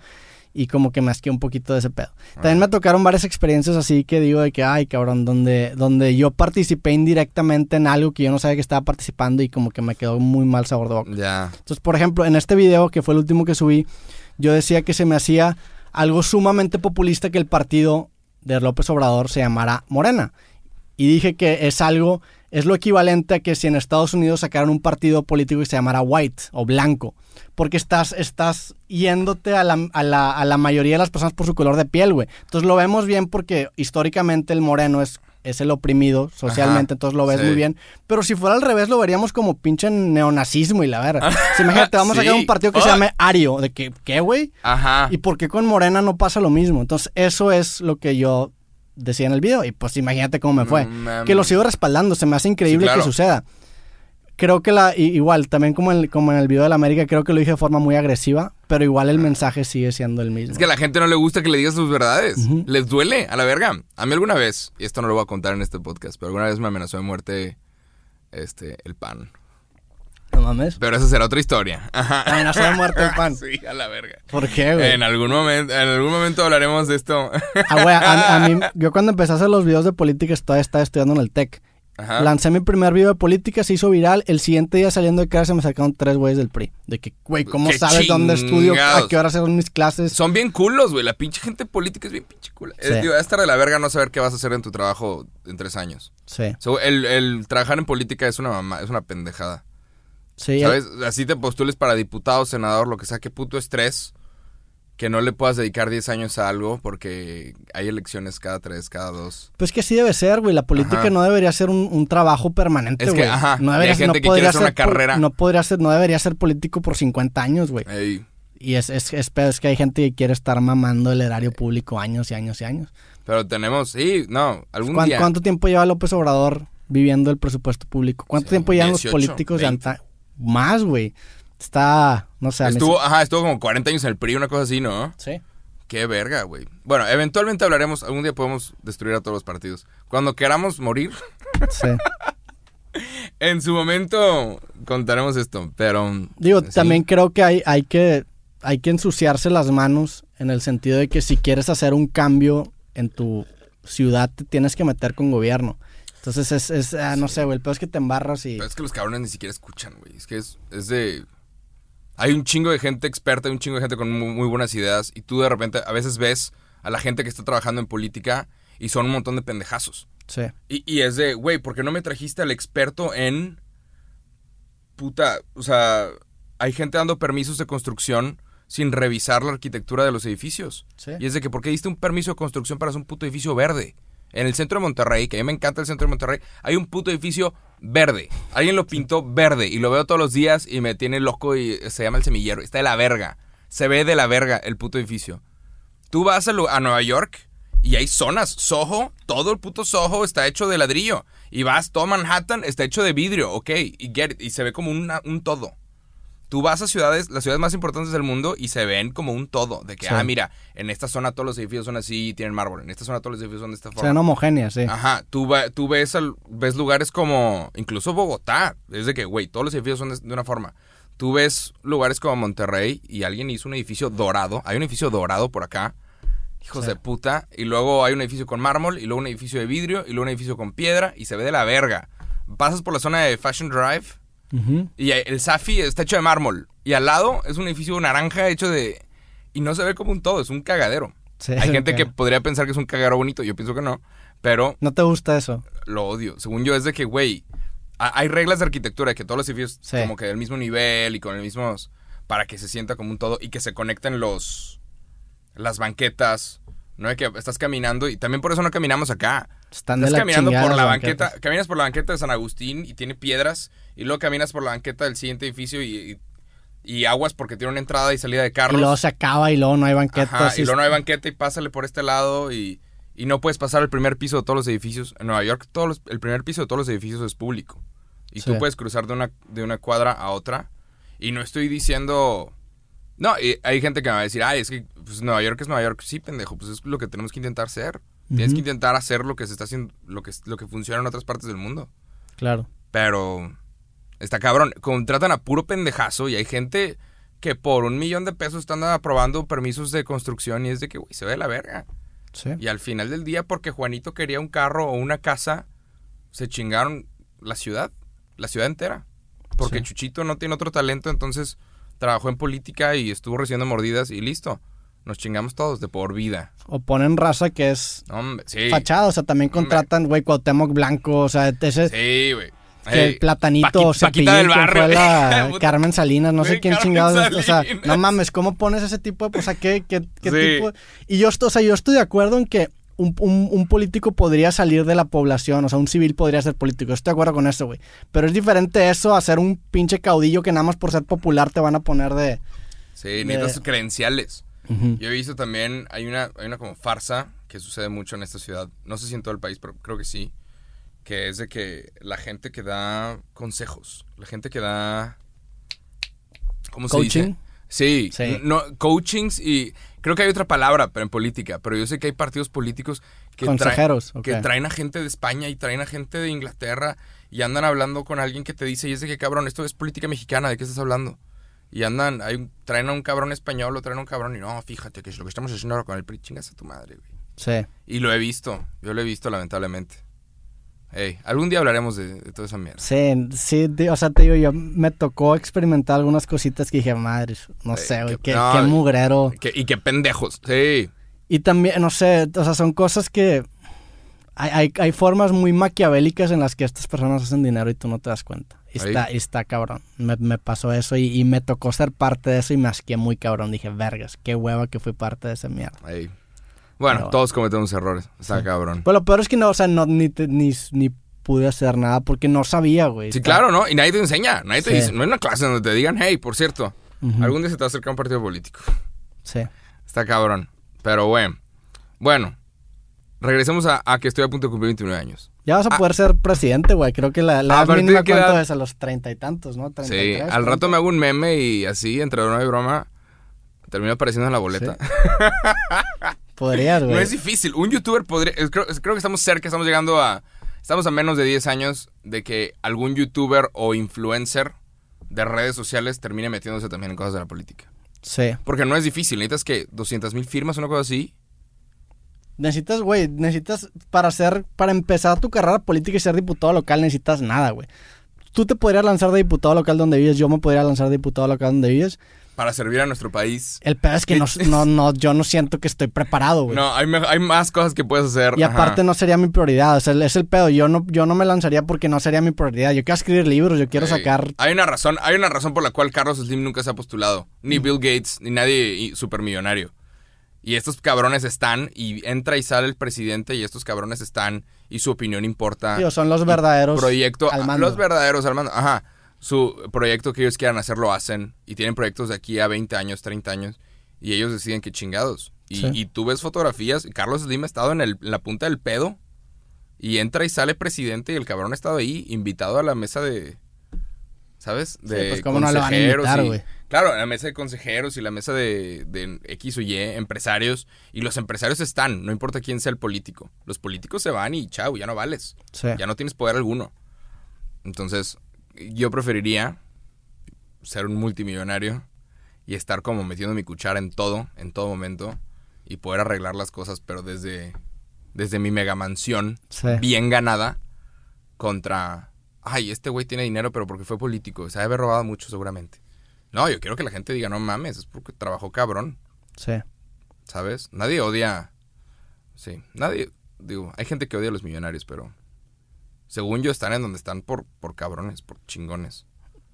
y como que me asqué un poquito de ese pedo. También me tocaron varias experiencias así que digo de que, ay, cabrón, donde, donde yo participé indirectamente en algo que yo no sabía que estaba participando y como que me quedó muy mal sabor de boca. Entonces, por ejemplo, en este video, que fue el último que subí, yo decía que se me hacía algo sumamente populista que el partido de López Obrador se llamara Morena. Y dije que es algo, es lo equivalente a que si en Estados Unidos sacaran un partido político que se llamara White o Blanco porque estás, estás yéndote a la, a, la, a la mayoría de las personas por su color de piel, güey. Entonces lo vemos bien porque históricamente el moreno es es el oprimido socialmente, entonces lo ves muy bien. Pero si fuera al revés, lo veríamos como pinche neonazismo y la verga. si imagínate, <laughs> vamos a sacar un partido que se llame Ario. ¿De que, qué, güey? Ajá. ¿Y por qué con Morena no pasa lo mismo? Entonces, eso es lo que yo decía en el video. Y pues imagínate cómo me fue. que lo sigo respaldando, se me hace increíble que suceda. Creo que la igual también como en, como en el video de la América creo que lo dije de forma muy agresiva pero igual el mensaje sigue siendo el mismo. Es que a la gente no le gusta que le digas sus verdades. Les duele a la verga. A mí alguna vez y esto no lo voy a contar en este podcast pero alguna vez me amenazó de muerte este el pan no mames pero esa será otra historia amenazó de muerte el <laughs> pan sí a la verga ¿por qué güey? en algún momento en algún momento hablaremos de esto ah güey a, mí <laughs> yo cuando empecé a hacer los videos de política todavía estaba estudiando en el TEC Lancé mi primer video de política, se hizo viral. El siguiente día saliendo de casa me sacaron tres güeyes del PRI. De que, güey, ¿cómo sabes dónde estudio? ¿A qué hora son mis clases? Son bien culos, güey. La pinche gente política es bien pinche cula. Es, estar de la verga no saber qué vas a hacer en tu trabajo en tres años. Sí. el, trabajar en política es una mamá, es una pendejada. Sí. ¿Sabes? Así te postules para diputado, senador, lo que sea, qué puto estrés que no le puedas dedicar 10 años a algo porque hay elecciones cada 3, cada 2. Pues que sí debe ser, güey. La política no debería ser un, trabajo permanente, güey. Es que, ajá. No debería, hay gente que quiere hacer una carrera. No, podría ser, no debería ser político por 50 años, güey. Y es, es, es, es, que hay gente que quiere estar mamando el erario público años y años y años. Pero tenemos, sí, no, algún día. ¿Cuánto tiempo lleva López Obrador viviendo el presupuesto público? ¿Cuánto tiempo llevan los políticos de anta Más, güey. Está, no sé. Estuvo, ajá, estuvo como 40 años en el PRI, una cosa así, ¿no? Sí. Qué verga, güey. Bueno, eventualmente hablaremos, algún día podemos destruir a todos los partidos. Cuando queramos morir. Sí. <laughs> en su momento contaremos esto, pero... Digo, también creo que hay, hay que hay que ensuciarse las manos en el sentido de que si quieres hacer un cambio en tu ciudad te tienes que meter con gobierno. Entonces es, es ah, no sé, güey, el peor es que te embarras y... Pero es que los cabrones ni siquiera escuchan, güey. Es que es, es de... Hay un chingo de gente experta, hay un chingo de gente con muy, buenas ideas y tú de repente a veces ves a la gente que está trabajando en política y son un montón de pendejazos. Sí. Y, es de, güey, ¿por qué no me trajiste al experto en... Puta, o sea, hay gente dando permisos de construcción sin revisar la arquitectura de los edificios. Sí. Y es de que, ¿por qué diste un permiso de construcción para hacer un puto edificio verde? En el centro de Monterrey, que a mí me encanta el centro de Monterrey, hay un puto edificio verde. Alguien lo pintó verde y lo veo todos los días y me tiene loco y se llama el semillero. Está de la verga. Se ve de la verga el puto edificio. Tú vas a, Nueva York y hay zonas. Soho, todo el puto Soho está hecho de ladrillo. Y vas, todo Manhattan está hecho de vidrio, ok. Y se ve como un todo. Tú vas a ciudades, las ciudades más importantes del mundo y se ven como un todo. De que, ah, mira, en esta zona todos los edificios son así y tienen mármol. En esta zona todos los edificios son de esta forma. Se ven homogéneas, sí. Ajá. Tú, tú ves, ves lugares como, incluso Bogotá. Es de que, güey, todos los edificios son de, una forma. Tú ves lugares como Monterrey y alguien hizo un edificio dorado. Hay un edificio dorado por acá. Hijos de puta. Y luego hay un edificio con mármol y luego un edificio de vidrio y luego un edificio con piedra y se ve de la verga. Pasas por la zona de Fashion Drive y el Safi está hecho de mármol. Y al lado es un edificio naranja hecho de... Y no se ve como un todo, es un cagadero. Hay gente que podría pensar que es un cagadero bonito, yo pienso que no. Pero... ¿No te gusta eso? Lo odio. Según yo es de que, güey, hay reglas de arquitectura que todos los edificios como que del mismo nivel y con el mismo... Para que se sienta como un todo y que se conecten los... Las banquetas. No es que estás caminando y también por eso no caminamos acá. Están estás caminando por la banqueta, caminas por la banqueta de San Agustín y tiene piedras y luego caminas por la banqueta del siguiente edificio y, y, aguas porque tiene una entrada y salida de carros. Y luego se acaba y luego no hay banqueta. y luego no hay banqueta y pásale por este lado y, y, no puedes pasar el primer piso de todos los edificios. En Nueva York todos el primer piso de todos los edificios es público. Y Sí. tú puedes cruzar de una, de una cuadra a otra. Y no estoy diciendo... No, y hay gente que me va a decir, ay, es que pues, Nueva York es Nueva York. Sí, pendejo, pues es lo que tenemos que intentar ser. Tienes que intentar hacer lo que se está haciendo, lo que, lo que funciona en otras partes del mundo. Claro. Pero está cabrón. Contratan a puro pendejazo y hay gente que por un millón de pesos están aprobando permisos de construcción y es de que, güey, se ve de la verga. Sí. Y al final del día, porque Juanito quería un carro o una casa, se chingaron la ciudad, la ciudad entera. Porque Sí. Chuchito no tiene otro talento, entonces trabajó en política y estuvo recibiendo mordidas y listo. Nos chingamos todos de por vida. O ponen raza que es No, Hombre, sí. fachada, o sea, también contratan, güey, Cuauhtémoc Blanco, o sea, ese Sí, güey. Que Ey, Platanito, Paquita del ¿quién barrio. fue la <laughs> Puta. Carmen Salinas, no sé quién chingados, o sea, no mames, ¿cómo pones ese tipo de, o sea, qué, qué, qué Sí. tipo? Y yo, estoy- o sea, yo estoy de acuerdo en que un, un- un político podría salir de la población, o sea, un civil podría ser político, estoy de acuerdo con eso, güey. Pero es diferente eso a ser un pinche caudillo que nada más por ser popular te van a poner de... Sí, necesitas sus credenciales. Yo he visto también, hay una, hay una como farsa que sucede mucho en esta ciudad. No sé si en todo el país, pero creo que sí. Que es de que la gente que da consejos, la gente que da... ¿Cómo se Coaching. dice? Sí, Sí. No, coachings y creo que hay otra palabra, pero en política. Pero yo sé que hay partidos políticos que, traen, Consejeros, que ok. traen a gente de España y traen a gente de Inglaterra y andan hablando con alguien que te dice, y es de que cabrón, esto es política mexicana, ¿de qué estás hablando? Y andan, hay, traen a un cabrón español o traen a un cabrón y no, fíjate que es lo que estamos haciendo ahora con el PRI, chingas a tu madre, güey. Sí. Y lo he visto, yo lo he visto lamentablemente. Ey, algún día hablaremos de, de toda esa mierda. Sí, sí, o sea, te digo, yo me tocó experimentar algunas cositas que dije, madre, no sé, güey, qué, no, qué mugrero. Que- y qué pendejos, sí. Y también, no sé, o sea, son cosas que... Hay, hay, hay formas muy maquiavélicas en las que estas personas hacen dinero y tú no te das cuenta. Y está, y está cabrón. Me, me pasó eso y, y me tocó ser parte de eso y me asqué muy cabrón. Dije, vergas, qué hueva que fui parte de esa mierda. Bueno, Pero- todos cometemos errores, está Sí. cabrón. Pero lo peor es que no, o sea, no, ni, te- ni, ni pude hacer nada porque no sabía, güey. Sí, claro, ¿no? Y nadie te enseña, nadie te Sí. dice, no hay una clase donde te digan, hey, por cierto, algún día se te va a acercar un partido político. Sí. Está cabrón. Pero bueno. Bueno. Regresemos a, a que estoy a punto de cumplir 29 años. Ya vas a Ah. poder ser presidente, güey. Creo que la, la ¿A edad mínima cuánto edad? es a los treinta y tantos, ¿no? Sí, 33, al 40. rato me hago un meme y así, entre broma y broma, termino apareciendo en la boleta. <laughs> Podrías, <laughs> güey. No es difícil. Un youtuber podría. Creo, que estamos cerca, estamos llegando a. Estamos a menos de 10 años de que algún youtuber o influencer de redes sociales termine metiéndose también en cosas de la política. Sí. Porque no es difícil. Necesitas que 200 mil firmas, una cosa así. Necesitas, güey, necesitas para hacer, para empezar tu carrera política y ser diputado local, necesitas nada, güey. Tú te podrías lanzar de diputado local donde vives, yo me podría lanzar de diputado local donde vives. Para servir a nuestro país. El peor es que no, no, no, yo no siento que estoy preparado, güey. No, hay, más cosas que puedes hacer. Y aparte Ajá. no sería mi prioridad, o sea, es el pedo. Yo no, yo no me lanzaría porque no sería mi prioridad. Yo quiero escribir libros, yo quiero sacar... Hay una razón, hay una razón por la cual Carlos Slim nunca se ha postulado. Mm. Ni Bill Gates, ni nadie supermillonario. Y estos cabrones están, y entra y sale el presidente, y estos cabrones están, y su opinión importa. Tío, son los verdaderos proyecto, al mando. los verdaderos al mando. Ajá. Su proyecto que ellos quieran hacer lo hacen. Y tienen proyectos de aquí a 20 años, 30 años. Y ellos deciden que chingados. Y, Sí. y tú ves fotografías. y Carlos Slim ha estado en, el- en la punta del pedo. Y entra y sale presidente. Y el cabrón ha estado ahí, invitado a la mesa de. ¿Sabes? De pues, ¿cómo no van a consejeros invitar, y- güey? Claro, la mesa de consejeros y la mesa de, de X o Y, empresarios. Y los empresarios están, no importa quién sea el político. Los políticos se van y chao, ya no vales. Sí. Ya no tienes poder alguno. Entonces, yo preferiría ser un multimillonario y estar como metiendo mi cuchara en todo, en todo momento, y poder arreglar las cosas, pero desde, desde mi mega mansión, Sí. bien ganada, contra, ay, este güey tiene dinero, pero porque fue político, se ha de haber robado mucho seguramente. No, yo quiero que la gente diga, no mames, es porque trabajó cabrón, Sí. ¿sabes? Nadie odia, sí, nadie, digo, hay gente que odia a los millonarios, pero según yo están en donde están por, por cabrones, por chingones,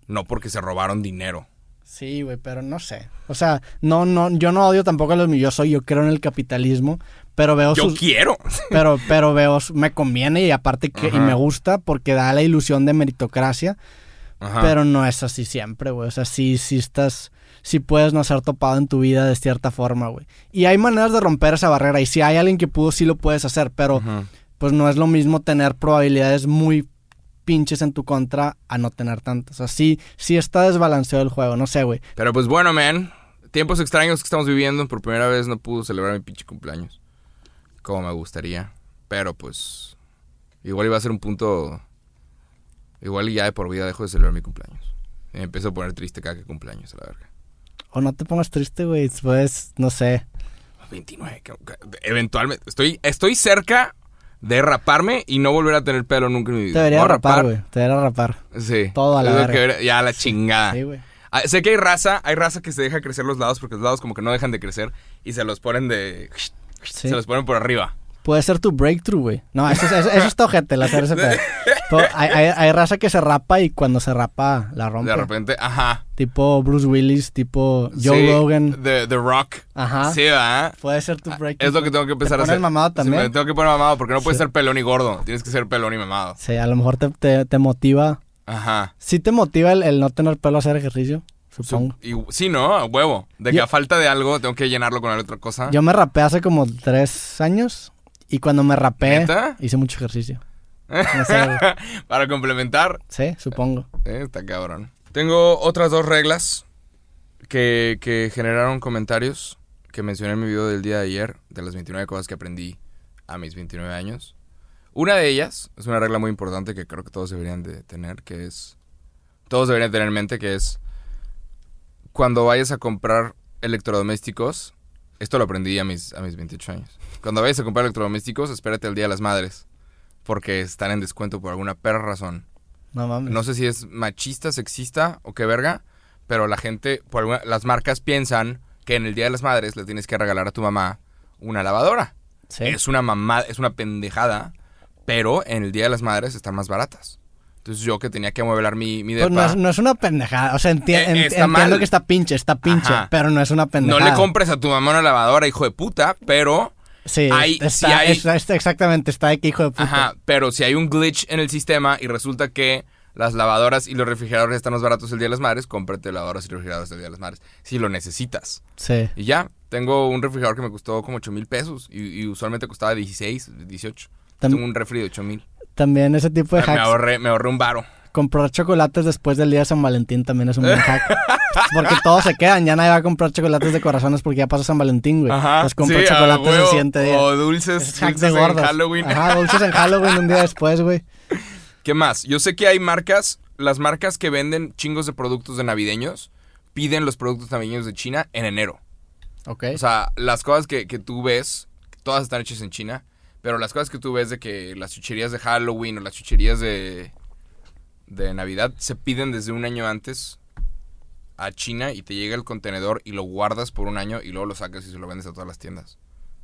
no porque se robaron dinero. Sí, güey, pero no sé. O sea, no, no, yo no odio tampoco a los millones, soy, yo creo en el capitalismo, pero veo Yo sus, quiero. pero, pero veo, me conviene y aparte que, y me gusta porque da la ilusión de meritocracia, Ajá. pero no es así siempre, güey. O sea, sí, sí estás, sí puedes no ser topado en tu vida de cierta forma, güey. Y hay maneras de romper esa barrera y si hay alguien que pudo, sí lo puedes hacer, pero. Pues no es lo mismo tener probabilidades muy pinches en tu contra a no tener tantas. O sea, sí, sí está desbalanceado el juego, no sé, güey. Pero pues bueno, man. Tiempos extraños que estamos viviendo. Por primera vez no pude celebrar mi pinche cumpleaños. Como me gustaría. Pero pues. Igual iba a ser un punto. Igual ya de por vida dejo de celebrar mi cumpleaños. Y me empiezo a poner triste cada que cumpleaños, a la verga. O no te pongas triste, güey. Después, no sé. 29. que- que- Eventualmente. Estoy, estoy cerca de raparme y no volver a tener pelo nunca en mi vida. Te debería rapar, güey. Te debería rapar. Sí. Todo a la verga. que ya a la chingada. Sí, güey. Ah, sé que hay raza, hay raza que se deja crecer los lados porque los lados como que no dejan de crecer y se los ponen de... Sí. Se los ponen por arriba. Puede ser tu breakthrough, güey. No, eso, es- eso, eso está ojete, el hacer ese pedo. Pero hay, hay, hay raza que se rapa y cuando se rapa la rompe. De repente, ajá. Tipo Bruce Willis, tipo Joe Sí, Rogan. The, the Rock. Ajá. Sí, ¿verdad? Puede ser tu breakthrough. Es lo que tengo que empezar ¿Te a hacer. mamado también? tengo que poner mamado porque no puedes Sí. ser pelón y gordo. Tienes que ser pelón y mamado. Sí, a lo mejor te, te, te motiva. Ajá. Sí te motiva el, el no tener pelo a hacer ejercicio, supongo. Y, sí, ¿no? A huevo. De que Yo- a falta de algo tengo que llenarlo con otra cosa. Yo me rapé hace como tres años y cuando me rapé ¿Neta? hice mucho ejercicio. <laughs> No sé, güey. Para complementar. Sí, supongo. Eh, está cabrón. Tengo otras dos reglas que, que generaron comentarios que mencioné en mi video del día de ayer, de las 29 cosas que aprendí a mis 29 años. Una de ellas es una regla muy importante que creo que todos deberían de tener, que es... Todos deberían tener en mente que es... Cuando vayas a comprar electrodomésticos, esto lo aprendí a mis, a mis 28 años. Cuando vayas a comprar electrodomésticos, espérate el Día de las Madres, porque están en descuento por alguna perra razón. No mames. No sé si es machista, sexista o qué verga, pero la gente, por alguna- las marcas piensan que en el Día de las Madres le tienes que regalar a tu mamá una lavadora. Sí. Es una mamá, es una pendejada, pero en el Día de las Madres están más baratas. Entonces yo que tenía que amueblar mi, mi Pues depa, no, es, no es una pendejada. O sea, enti- Eh, entiendo mal. que está pinche, está pinche, Ajá. pero no es una no pendejada. le compres a tu mamá una lavadora, hijo de puta, pero... Sí, hay- está, sí hay- está- está- exactamente, está de que hijo de puta. Ajá, pero si hay un glitch en el sistema y resulta que las lavadoras y los refrigeradores están más baratos el Día de las Madres, cómprate lavadoras y refrigeradores el Día de las Madres, si lo necesitas. Sí. Y ya, tengo un refrigerador que me costó como 8 mil pesos y, y usualmente costaba 16, 18. Tam- Tengo un refri de 8 mil. También ese tipo de Me hacks. ahorré, me ahorré un varo. Comprar chocolates después del día de San Valentín también es un buen hack. <laughs> porque todos se quedan. Ya nadie va a comprar chocolates de corazones porque ya pasó San Valentín, güey. Entonces compra sí, a chocolates el huevo. siguiente día. O dulces, Es dulces de en gordos. Halloween. Ajá, dulces en Halloween un día después, güey. <laughs> ¿Qué más? Yo sé que hay marcas, las marcas que venden chingos de productos de navideños, piden los productos navideños de China en enero. Ok. O sea, las cosas que, que tú ves, todas están hechas en China, pero las cosas que tú ves de que las chucherías de Halloween o las chucherías de, de Navidad se piden desde un año antes a China y te llega el contenedor y lo guardas por un año y luego lo sacas y se lo vendes a todas las tiendas.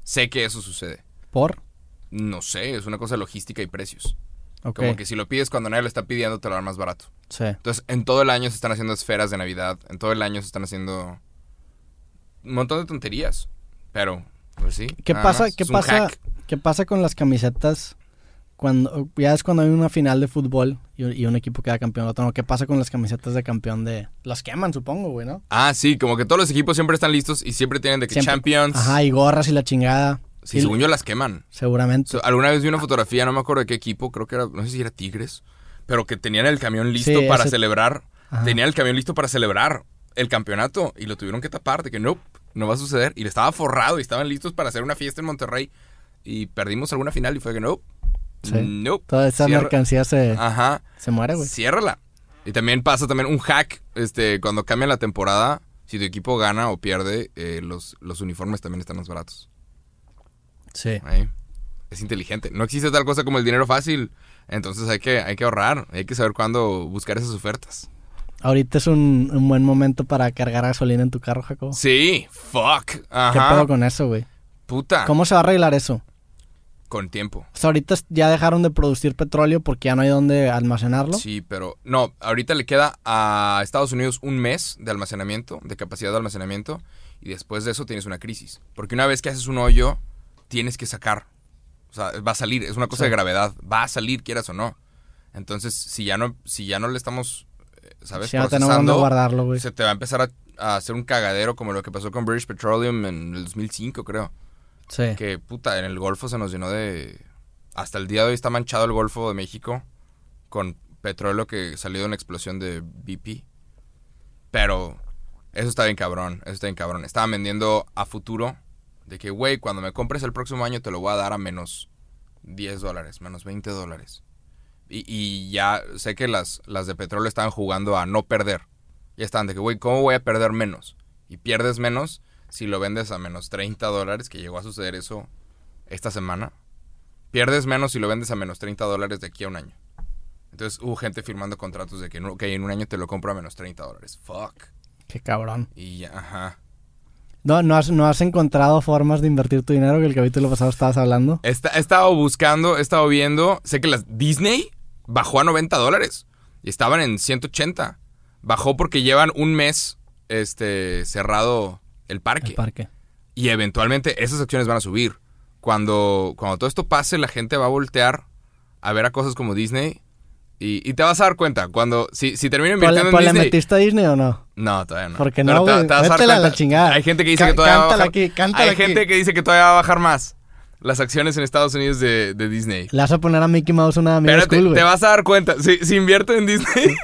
Sé que eso sucede. ¿Por? No sé, es una cosa de logística y precios. Ok. Como que si lo pides cuando nadie lo está pidiendo, te lo dan más barato. Sí. Entonces, en todo el año se están haciendo esferas de Navidad. En todo el año se están haciendo un montón de tonterías. Pero, pues sí. ¿Qué pasa, qué pasa, qué pasa con las camisetas cuando ya es cuando hay una final de fútbol y, un- y un equipo queda campeón otro no? ¿Qué pasa con las camisetas de campeón de las queman, supongo, güey, ¿no? Ah, sí, como que todos los equipos siempre están listos y siempre tienen de que Siempre. Champions. Ajá, y gorras y la chingada. Sí, Y- según yo las queman. Seguramente. So, alguna vez vi una fotografía, no me acuerdo de qué equipo, creo que era, no sé si era Tigres, pero que tenían el camión listo Sí, para ese- celebrar. Ajá. Tenían el camión listo para celebrar el campeonato y lo tuvieron que tapar, de que no, no va a suceder. Y le estaba forrado y estaban listos para hacer una fiesta en Monterrey. Y perdimos alguna final y fue que no, Sí. no. Toda esa Cierra- mercancía se, Ajá. se muere, güey. Ciérrala. Y también pasa también un hack, este, cuando cambia la temporada, si tu equipo gana o pierde, eh, los, los uniformes también están más baratos. Sí. Ahí. Es inteligente. No existe tal cosa como el dinero fácil. Entonces hay que, hay que ahorrar. Hay que saber cuándo buscar esas ofertas. Ahorita es un, un buen momento para cargar gasolina en tu carro, Jacobo. Sí, fuck. ¿Qué pedo con eso, güey? Puta. ¿Cómo se va a arreglar eso? Con tiempo. O sea, ahorita ya dejaron de producir petróleo porque ya no hay dónde almacenarlo. Sí, pero no, ahorita le queda a Estados Unidos un mes de almacenamiento, de capacidad de almacenamiento, y después de eso tienes una crisis. Porque una vez que haces un hoyo, tienes que sacar. O sea, va a salir, es una cosa Sí. de gravedad, va a salir, quieras o no. Entonces, si ya no, si ya no le estamos, ¿sabes? No guardarlo, güey. se te va a empezar a, a hacer un cagadero como lo que pasó con British Petroleum en el 2005, creo. Sí. Que puta, en el Golfo se nos llenó de. Hasta el día de hoy está manchado el Golfo de México con petróleo que salió de una explosión de BP. Pero eso está bien cabrón, eso está bien cabrón. Estaban vendiendo a futuro de que, güey, cuando me compres el próximo año te lo voy a dar a menos 10 dólares, menos 20 dólares. Y, y ya sé que las, las de petróleo estaban jugando a no perder. Ya estaban de que, güey, ¿cómo voy a perder menos? Y pierdes menos si lo vendes a menos 30 dólares, que llegó a suceder eso esta semana. Pierdes menos si lo vendes a menos 30 dólares de aquí a un año. Entonces hubo gente firmando contratos de que, que en un año te lo compro a menos 30 dólares. Fuck. Qué cabrón. Y ya, ajá. No, no has, no has encontrado formas de invertir tu dinero que el capítulo pasado estabas hablando. Está- he estado buscando, he estado viendo. Sé que las Disney bajó a 90 dólares. Y estaban en 180. Bajó porque llevan un mes este, cerrado el parque. El parque. Y eventualmente esas acciones van a subir. Cuando, cuando todo esto pase, la gente va a voltear a ver a cosas como Disney. Y, y te vas a dar cuenta. Cuando, si, si termino ¿Pues le, invirtiendo pues en le Disney. metiste a Disney o no? No, todavía no. Porque Pero no, te- te vas a dar la chingada. Hay gente que dice que todavía va a cántala bajar. aquí, cántala Hay gente que dice que todavía va a bajar más. Las acciones en Estados Unidos de, de Disney. Le vas a poner a Mickey Mouse una amiga Espérate, güey. te vas a dar cuenta. Si, si invierto en Disney,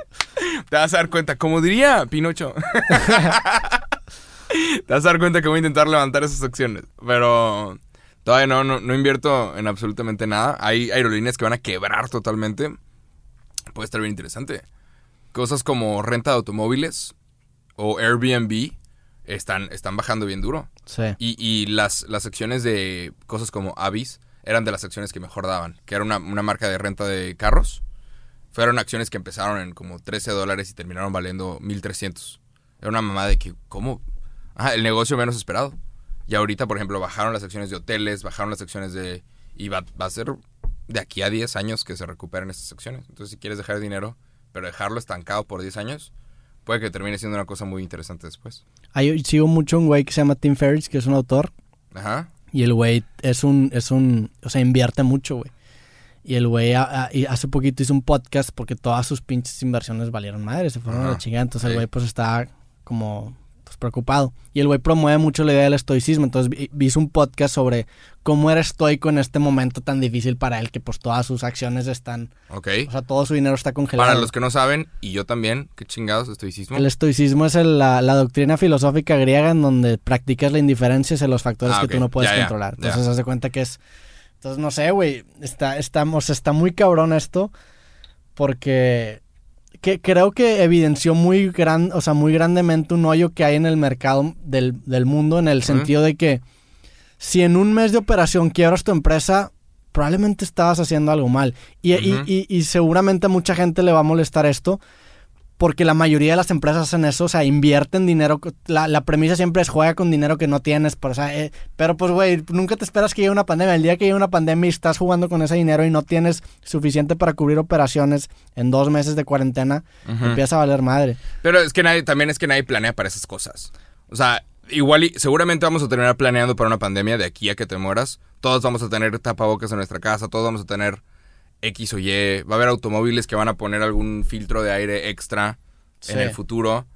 <laughs> te vas a dar cuenta. Como diría Pinocho. <laughs> te vas a dar cuenta que voy a intentar levantar esas acciones. Pero todavía no, no, no invierto en absolutamente nada. Hay aerolíneas que van a quebrar totalmente. Puede estar bien interesante. Cosas como renta de automóviles o Airbnb están, están bajando bien duro. Sí. Y, y las, las acciones de cosas como Avis eran de las acciones que mejor daban, que era una, una marca de renta de carros. Fueron acciones que empezaron en como 13 dólares y terminaron valiendo 1300. Era una mamá de que, ¿cómo? Ajá, el negocio menos esperado. Y ahorita, por ejemplo, bajaron las acciones de hoteles, bajaron las acciones de... Y va, va a ser de aquí a 10 años que se recuperen estas acciones. Entonces, si quieres dejar dinero, pero dejarlo estancado por 10 años, puede que termine siendo una cosa muy interesante después. Ahí sigo mucho un güey que se llama Tim Ferriss, que es un autor. Ajá. Y el güey es un, es un, o sea, invierte mucho, güey. Y el güey hace poquito hizo un podcast porque todas sus pinches inversiones valieron madre, se fueron a la chingada. Entonces el güey pues está como pues, preocupado. Y el güey promueve mucho la idea del estoicismo. Entonces vi- vi- hizo un podcast sobre cómo era estoico en este momento tan difícil para él, que pues todas sus acciones están, Ok. o sea, todo su dinero está congelado. Para los que no saben, y yo también, qué chingados, estoicismo. El estoicismo es el- la, la doctrina filosófica griega en donde practicas la indiferencia hacia los factores Ah, que ok. tú no puedes Ya, controlar. ya. Entonces, haz de cuenta que es. Entonces, no sé, güey. Está, estamos, está muy cabrón esto. Porque que, creo que evidenció muy gran, o sea, muy grandemente un hoyo que hay en el mercado del, del mundo, en el sentido de que si en un mes de operación quiebras tu empresa, probablemente estabas haciendo algo mal. Y, y- y- y seguramente a mucha gente le va a molestar esto, porque la mayoría de las empresas hacen eso, o sea, invierten dinero. La, la premisa siempre es juega con dinero que no tienes, pero, o sea, eh, pero pues, güey, nunca te esperas que llegue una pandemia. El día que llegue una pandemia y estás jugando con ese dinero y no tienes suficiente para cubrir operaciones en dos meses de cuarentena, empieza a valer madre. Pero es que nadie, también es que nadie planea para esas cosas. O sea, igual y seguramente vamos a terminar planeando para una pandemia de aquí a que te mueras. Todos vamos a tener tapabocas en nuestra casa, todos vamos a tener X o Y. Va a haber automóviles que van a poner algún filtro de aire extra Sí. en el futuro.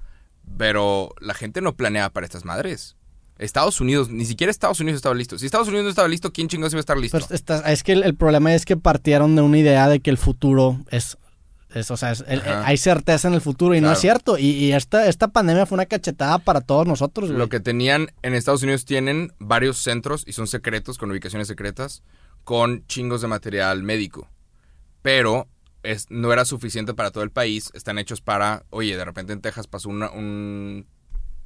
Pero la gente no planea para estas madres. Estados Unidos, ni siquiera Estados Unidos estaba listo. Si Estados Unidos no estaba listo, ¿quién chingados iba a estar listo? Pues está- es que el, el problema es que partieron de una idea de que el futuro es. es, o sea, es- el- hay certeza en el futuro y no es cierto. Y, y esta, esta pandemia fue una cachetada para todos nosotros, güey. Lo que tenían en Estados Unidos tienen varios centros y son secretos, con ubicaciones secretas, con chingos de material médico. Pero es, no era suficiente para todo el país. Están hechos para, oye, de repente en Texas pasó una- un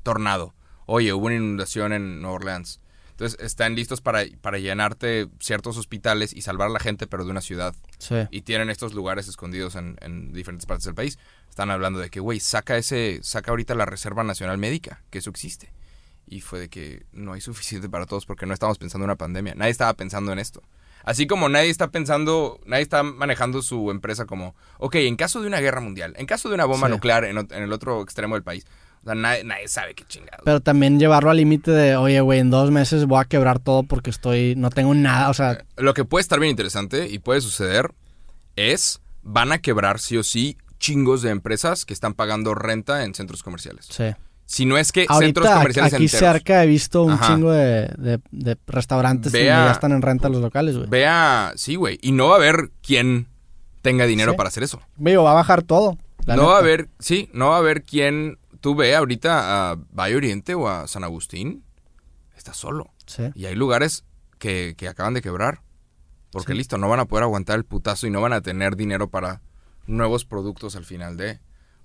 tornado. Oye, hubo una inundación en Nueva Orleans. Entonces están listos para, para llenarte ciertos hospitales y salvar a la gente, pero de una ciudad Sí. y tienen estos lugares escondidos en, en diferentes partes del país. Están hablando de que, güey, saca ese, saca ahorita la Reserva Nacional Médica, que eso existe. Y fue de que no hay suficiente para todos porque no estamos pensando en una pandemia. Nadie estaba pensando en esto. Así como nadie está pensando, nadie está manejando su empresa como, ok, en caso de una guerra mundial, en caso de una bomba Sí. nuclear en, en el otro extremo del país. O sea, nadie, nadie sabe qué chingado. Pero también llevarlo al límite de, oye, güey, en dos meses voy a quebrar todo porque estoy, no tengo nada, o sea, Lo que puede estar bien interesante y puede suceder es, van a quebrar sí o sí chingos de empresas que están pagando renta en centros comerciales. sí. Si no es que centros comerciales aquí enteros. cerca he visto un Ajá. chingo de, de- de restaurantes donde ya están en renta los locales, güey. Vea, sí, güey. Y no va a haber quien tenga dinero Sí. para hacer eso. Digo, va a bajar todo. no va a haber, sí, no va a haber quien tú ve ahorita a Valle Oriente o a San Agustín. Está solo. Sí. Y hay lugares que, que acaban de quebrar. Porque Sí. listo, no van a poder aguantar el putazo y no van a tener dinero para nuevos productos al final de.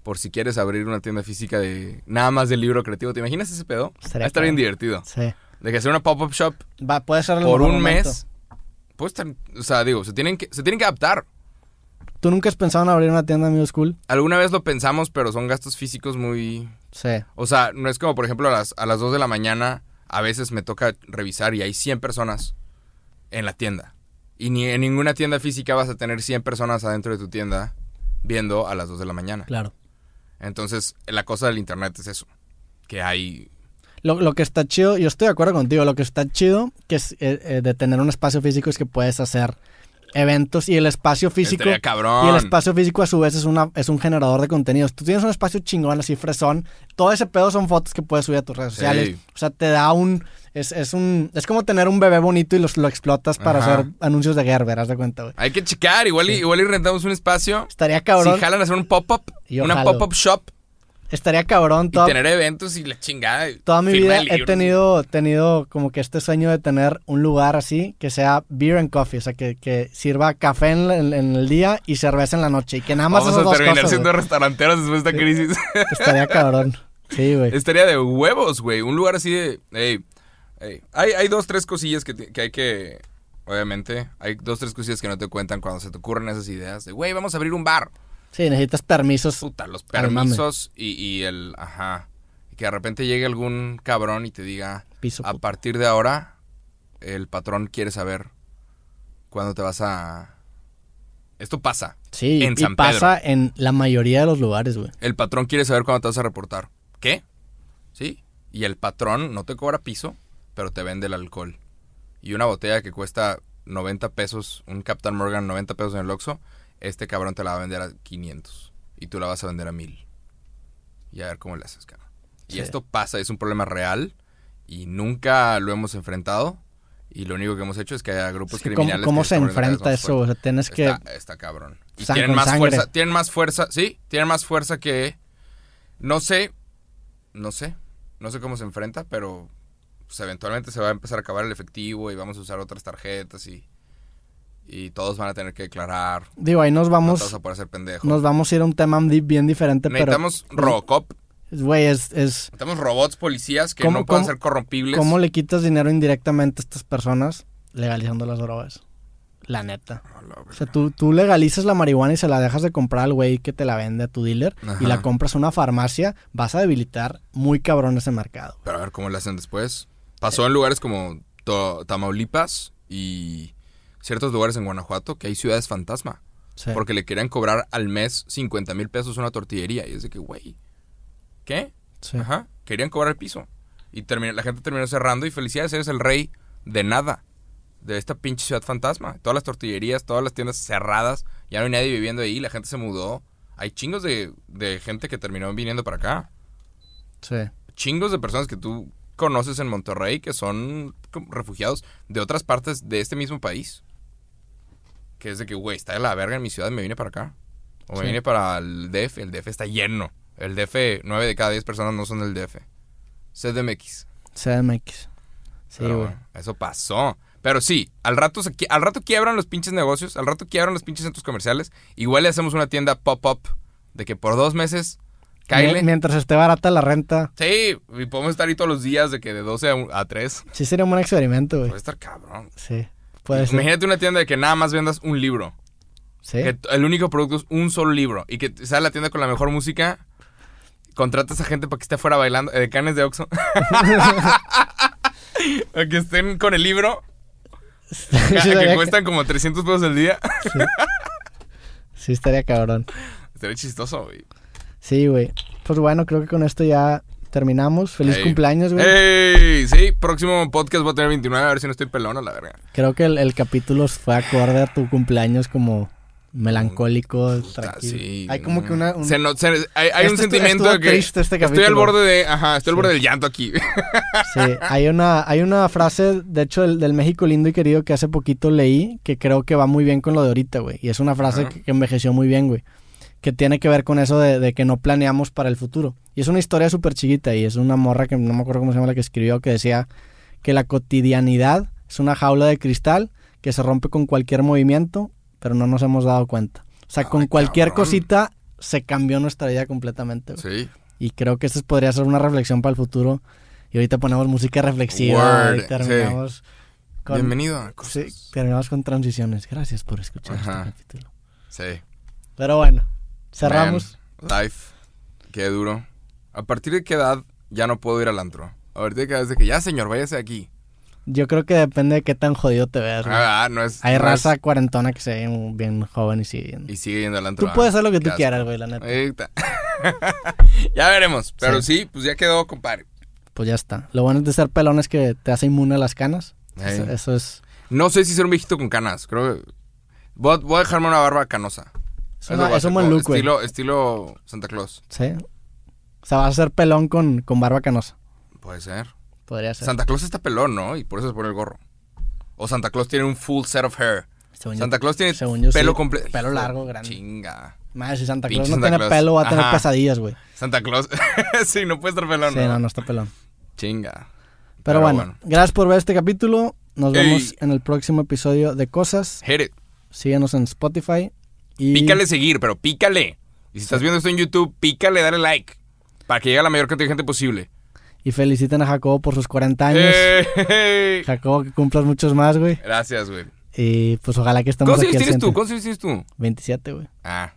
Por si quieres abrir una tienda física de nada más del libro creativo. ¿Te imaginas ese pedo? Va a estar bien divertido. Sí. De que hacer una pop-up shop Va, puede ser por un momento. mes. Puede estar. O sea, digo, se tienen que, se tienen que adaptar. ¿Tú nunca has pensado en abrir una tienda Amigo School? Alguna vez lo pensamos, pero son gastos físicos muy. Sí. O sea, no es como, por ejemplo, a las, a las 2 de la mañana, a veces me toca revisar y hay 100 personas en la tienda. Y ni en ninguna tienda física vas a tener 100 personas adentro de tu tienda viendo a las 2 de la mañana. Claro. Entonces, la cosa del internet es eso. Que hay... Lo, lo que está chido, yo estoy de acuerdo contigo, lo que está chido que es eh, eh, de tener un espacio físico es que puedes hacer eventos y el espacio físico Estaría cabrón. y el espacio físico a su vez es una es un generador de contenidos. Tú tienes un espacio chingón así fresón, todo ese pedo son fotos que puedes subir a tus redes Sí. sociales. O sea, te da un es, es un es como tener un bebé bonito y los, lo explotas para Ajá. hacer anuncios de Gerber, haz de cuenta, güey. Hay que checar. Igual, y, igual y rentamos un espacio. Estaría cabrón. Si jalan a hacer un pop-up, una pop-up shop Estaría cabrón y toda, tener eventos y la chingada. toda mi vida he tenido tenido como que este sueño de tener un lugar así que sea beer and coffee, o sea, que, que sirva café en, en- en el día y cerveza en la noche y que nada más Vamos esas a dos terminar cosas, siendo güey. restauranteros después de esta crisis. Estaría cabrón. Sí, güey. Estaría de huevos, güey. Un lugar así de. ey, ey. Hay, hay dos, tres cosillas que, que hay que. Obviamente, hay dos, tres cosillas que no te cuentan cuando se te ocurren esas ideas. De, güey, vamos a abrir un bar. Sí, necesitas permisos. Puta, los mame. permisos y, y el. Ajá. Y que de repente llegue algún cabrón y te diga: Piso. A partir de ahora, el patrón quiere saber cuándo te vas a. Esto pasa. Sí, en y San pasa en la mayoría de los lugares, güey. El patrón quiere saber cuándo te vas a reportar. ¿Qué? Sí. Y el patrón no te cobra piso, pero te vende el alcohol. Y una botella que cuesta 90 pesos, un Captain Morgan 90 pesos en el Oxxo, este cabrón te la va a vender a 500. Y tú la vas a vender a 1000. Y a ver cómo le haces, cabrón. Y Sí. esto pasa, es un problema real. Y nunca lo hemos enfrentado. Y lo único que hemos hecho es que haya grupos Es que ¿Cómo, criminales. cómo que se enfrenta eso? O sea, tienes que... Está, está cabrón. Y tienen más sangre. fuerza, tienen más fuerza, sí, tienen más fuerza que no sé, no sé, no sé cómo se enfrenta, pero pues, eventualmente se va a empezar a acabar el efectivo y vamos a usar otras tarjetas y y todos van a tener que declarar. Digo, ahí nos No vamos... te vas a poder hacer pendejo. Nos vamos a ir a un tema bien diferente, pero... Necesitamos Robocop, Güey, es... es necesitamos robots policías que ¿Cómo- no puedan ser corrompibles. ¿Cómo le quitas dinero indirectamente a estas personas legalizando las drogas? La neta. O sea, tú, tú legalizas la marihuana y se la dejas de comprar al güey que te la vende a tu dealer Ajá. y la compras a una farmacia, vas a debilitar muy cabrón ese mercado. Pero a ver cómo le hacen después. Pasó en lugares como Tamaulipas y ciertos lugares en Guanajuato que hay ciudades fantasma. Sí. Porque le querían cobrar al mes 50 mil pesos una tortillería. Y es de que, güey, ¿qué? Sí. Ajá, querían cobrar el piso. Y terminó- la gente terminó cerrando y felicidades, eres el rey de nada. De esta pinche ciudad fantasma. Todas las tortillerías, todas las tiendas cerradas. Ya no hay nadie viviendo ahí, la gente se mudó. Hay chingos de, de gente que terminó viniendo para acá. Sí. Chingos de personas que tú conoces en Monterrey que son refugiados de otras partes de este mismo país. Que es de que, güey, está de la verga en mi ciudad, me vine para acá. O me vine para el DF, el DF está lleno. El DF, 9 de cada 10 personas no son del DF. CDMX. CDMX. Sí, güey. bueno, eso pasó. Pero sí, al rato, se al rato quiebran los pinches negocios, al rato quiebran los pinches centros comerciales. Igual le hacemos una tienda pop-up de que por dos meses, caile. Mi- Mientras esté barata la renta, Sí, y podemos estar ahí todos los días de que de 12 a, un- a 3. sí sería un buen experimento, güey. Puede estar cabrón. Sí. Puede ser. Imagínate una tienda de que nada más vendas un libro. Sí. Que el único producto es un solo libro. Y que sale la tienda con la mejor música. Contratas a gente para que esté afuera bailando. eh, De canes de Oxxo. <laughs> Para que estén con el libro. Sí, que cuestan como 300 pesos al día. sí, estaría cabrón. Estaría chistoso, güey. Sí, güey. Pues bueno, creo que con esto ya terminamos. Feliz Ey. cumpleaños, güey. ¡Ey! Sí, próximo podcast voy a tener 29. A ver si no estoy pelón a la verga. Creo que el, el capítulo fue acorde a tu cumpleaños como melancólico, Puta, tranquilo. sí, hay como que una... un- Se no- se- hay hay un Este sentimiento de que triste este estoy al borde de, ajá, estoy al borde del llanto aquí. <laughs> Sí, hay una, hay una frase, de hecho, del, del México lindo y querido que hace poquito leí, que creo que va muy bien con lo de ahorita, güey. Y es una frase que envejeció muy bien, güey. Que tiene que ver con eso de, de que no planeamos para el futuro. Y es una historia súper chiquita y es una morra que no me acuerdo cómo se llama la que escribió, que decía que la cotidianidad es una jaula de cristal que se rompe con cualquier movimiento, pero no nos hemos dado cuenta. O sea, con Ay, cualquier cabrón. cosita se cambió nuestra vida completamente. Sí. Y creo que esta podría ser una reflexión para el futuro. Y ahorita ponemos música reflexiva Word, y terminamos con... Bienvenido a Sí, cosas. terminamos con transiciones. Gracias por escuchar Ajá. este capítulo. Sí. Pero bueno, cerramos. Man, life. Qué duro. ¿A partir de qué edad ya no puedo ir al antro? A partir de qué edad es de que ya, señor, váyase aquí. Yo creo que depende de qué tan jodido te veas. güey. Ah, no es. Hay no es- raza cuarentona que se ve bien joven y sigue yendo. Y sigue yendo al antro. Tú ah, puedes hacer lo que tú asco. quieras, güey, la neta. <laughs> Ya veremos. Pero sí. pues ya quedó, compadre. Pues ya está. Lo bueno de ser pelón es que te hace inmune a las canas. Eso, eso es... No sé si ser un viejito con canas. Creo que. Voy a, voy a dejarme una barba canosa. Es, una- es un buen look, güey. Estilo, estilo Santa Claus. Sí. O sea, vas a ser pelón con, con barba canosa. Puede ser. Podría ser. Santa Claus está pelón, ¿no? Y por eso se pone el gorro. O Santa Claus tiene un full set of hair. Según yo- Santa Claus tiene yo pelo sí, completo. pelo largo, grande. Chinga. Madre, si Santa Pinche Claus no Santa tiene Claus. pelo, va a tener Ajá. pesadillas, güey. Santa Claus. <laughs> sí, no puede estar pelón, Sí, ¿no? no, no está pelón. Chinga. Pero, bueno, gracias por ver este capítulo. Nos Ey. vemos en el próximo episodio de Cosas. Hit it. Síguenos en Spotify. Y Pícale seguir, pero pícale. Y si estás viendo esto en YouTube, pícale, dale like. Para que llegue a la mayor cantidad de gente posible. Y feliciten a Jacobo por sus 40 años. ¡Ey! Jacobo, que cumplas muchos más, güey. Gracias, güey. Y pues ojalá que estemos ¿Cuántos aquí al tienes tú? ¿Cuántos años tienes tú? 27, güey. Ah,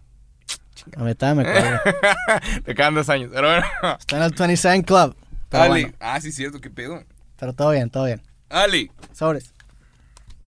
A mitad me acuerdo. <laughs> te quedan dos años. Pero bueno. Está en el 27 Club. Pero, Ali. bueno, Ah, sí, cierto, qué pedo. pero todo bien, todo bien. Ali. Sobres.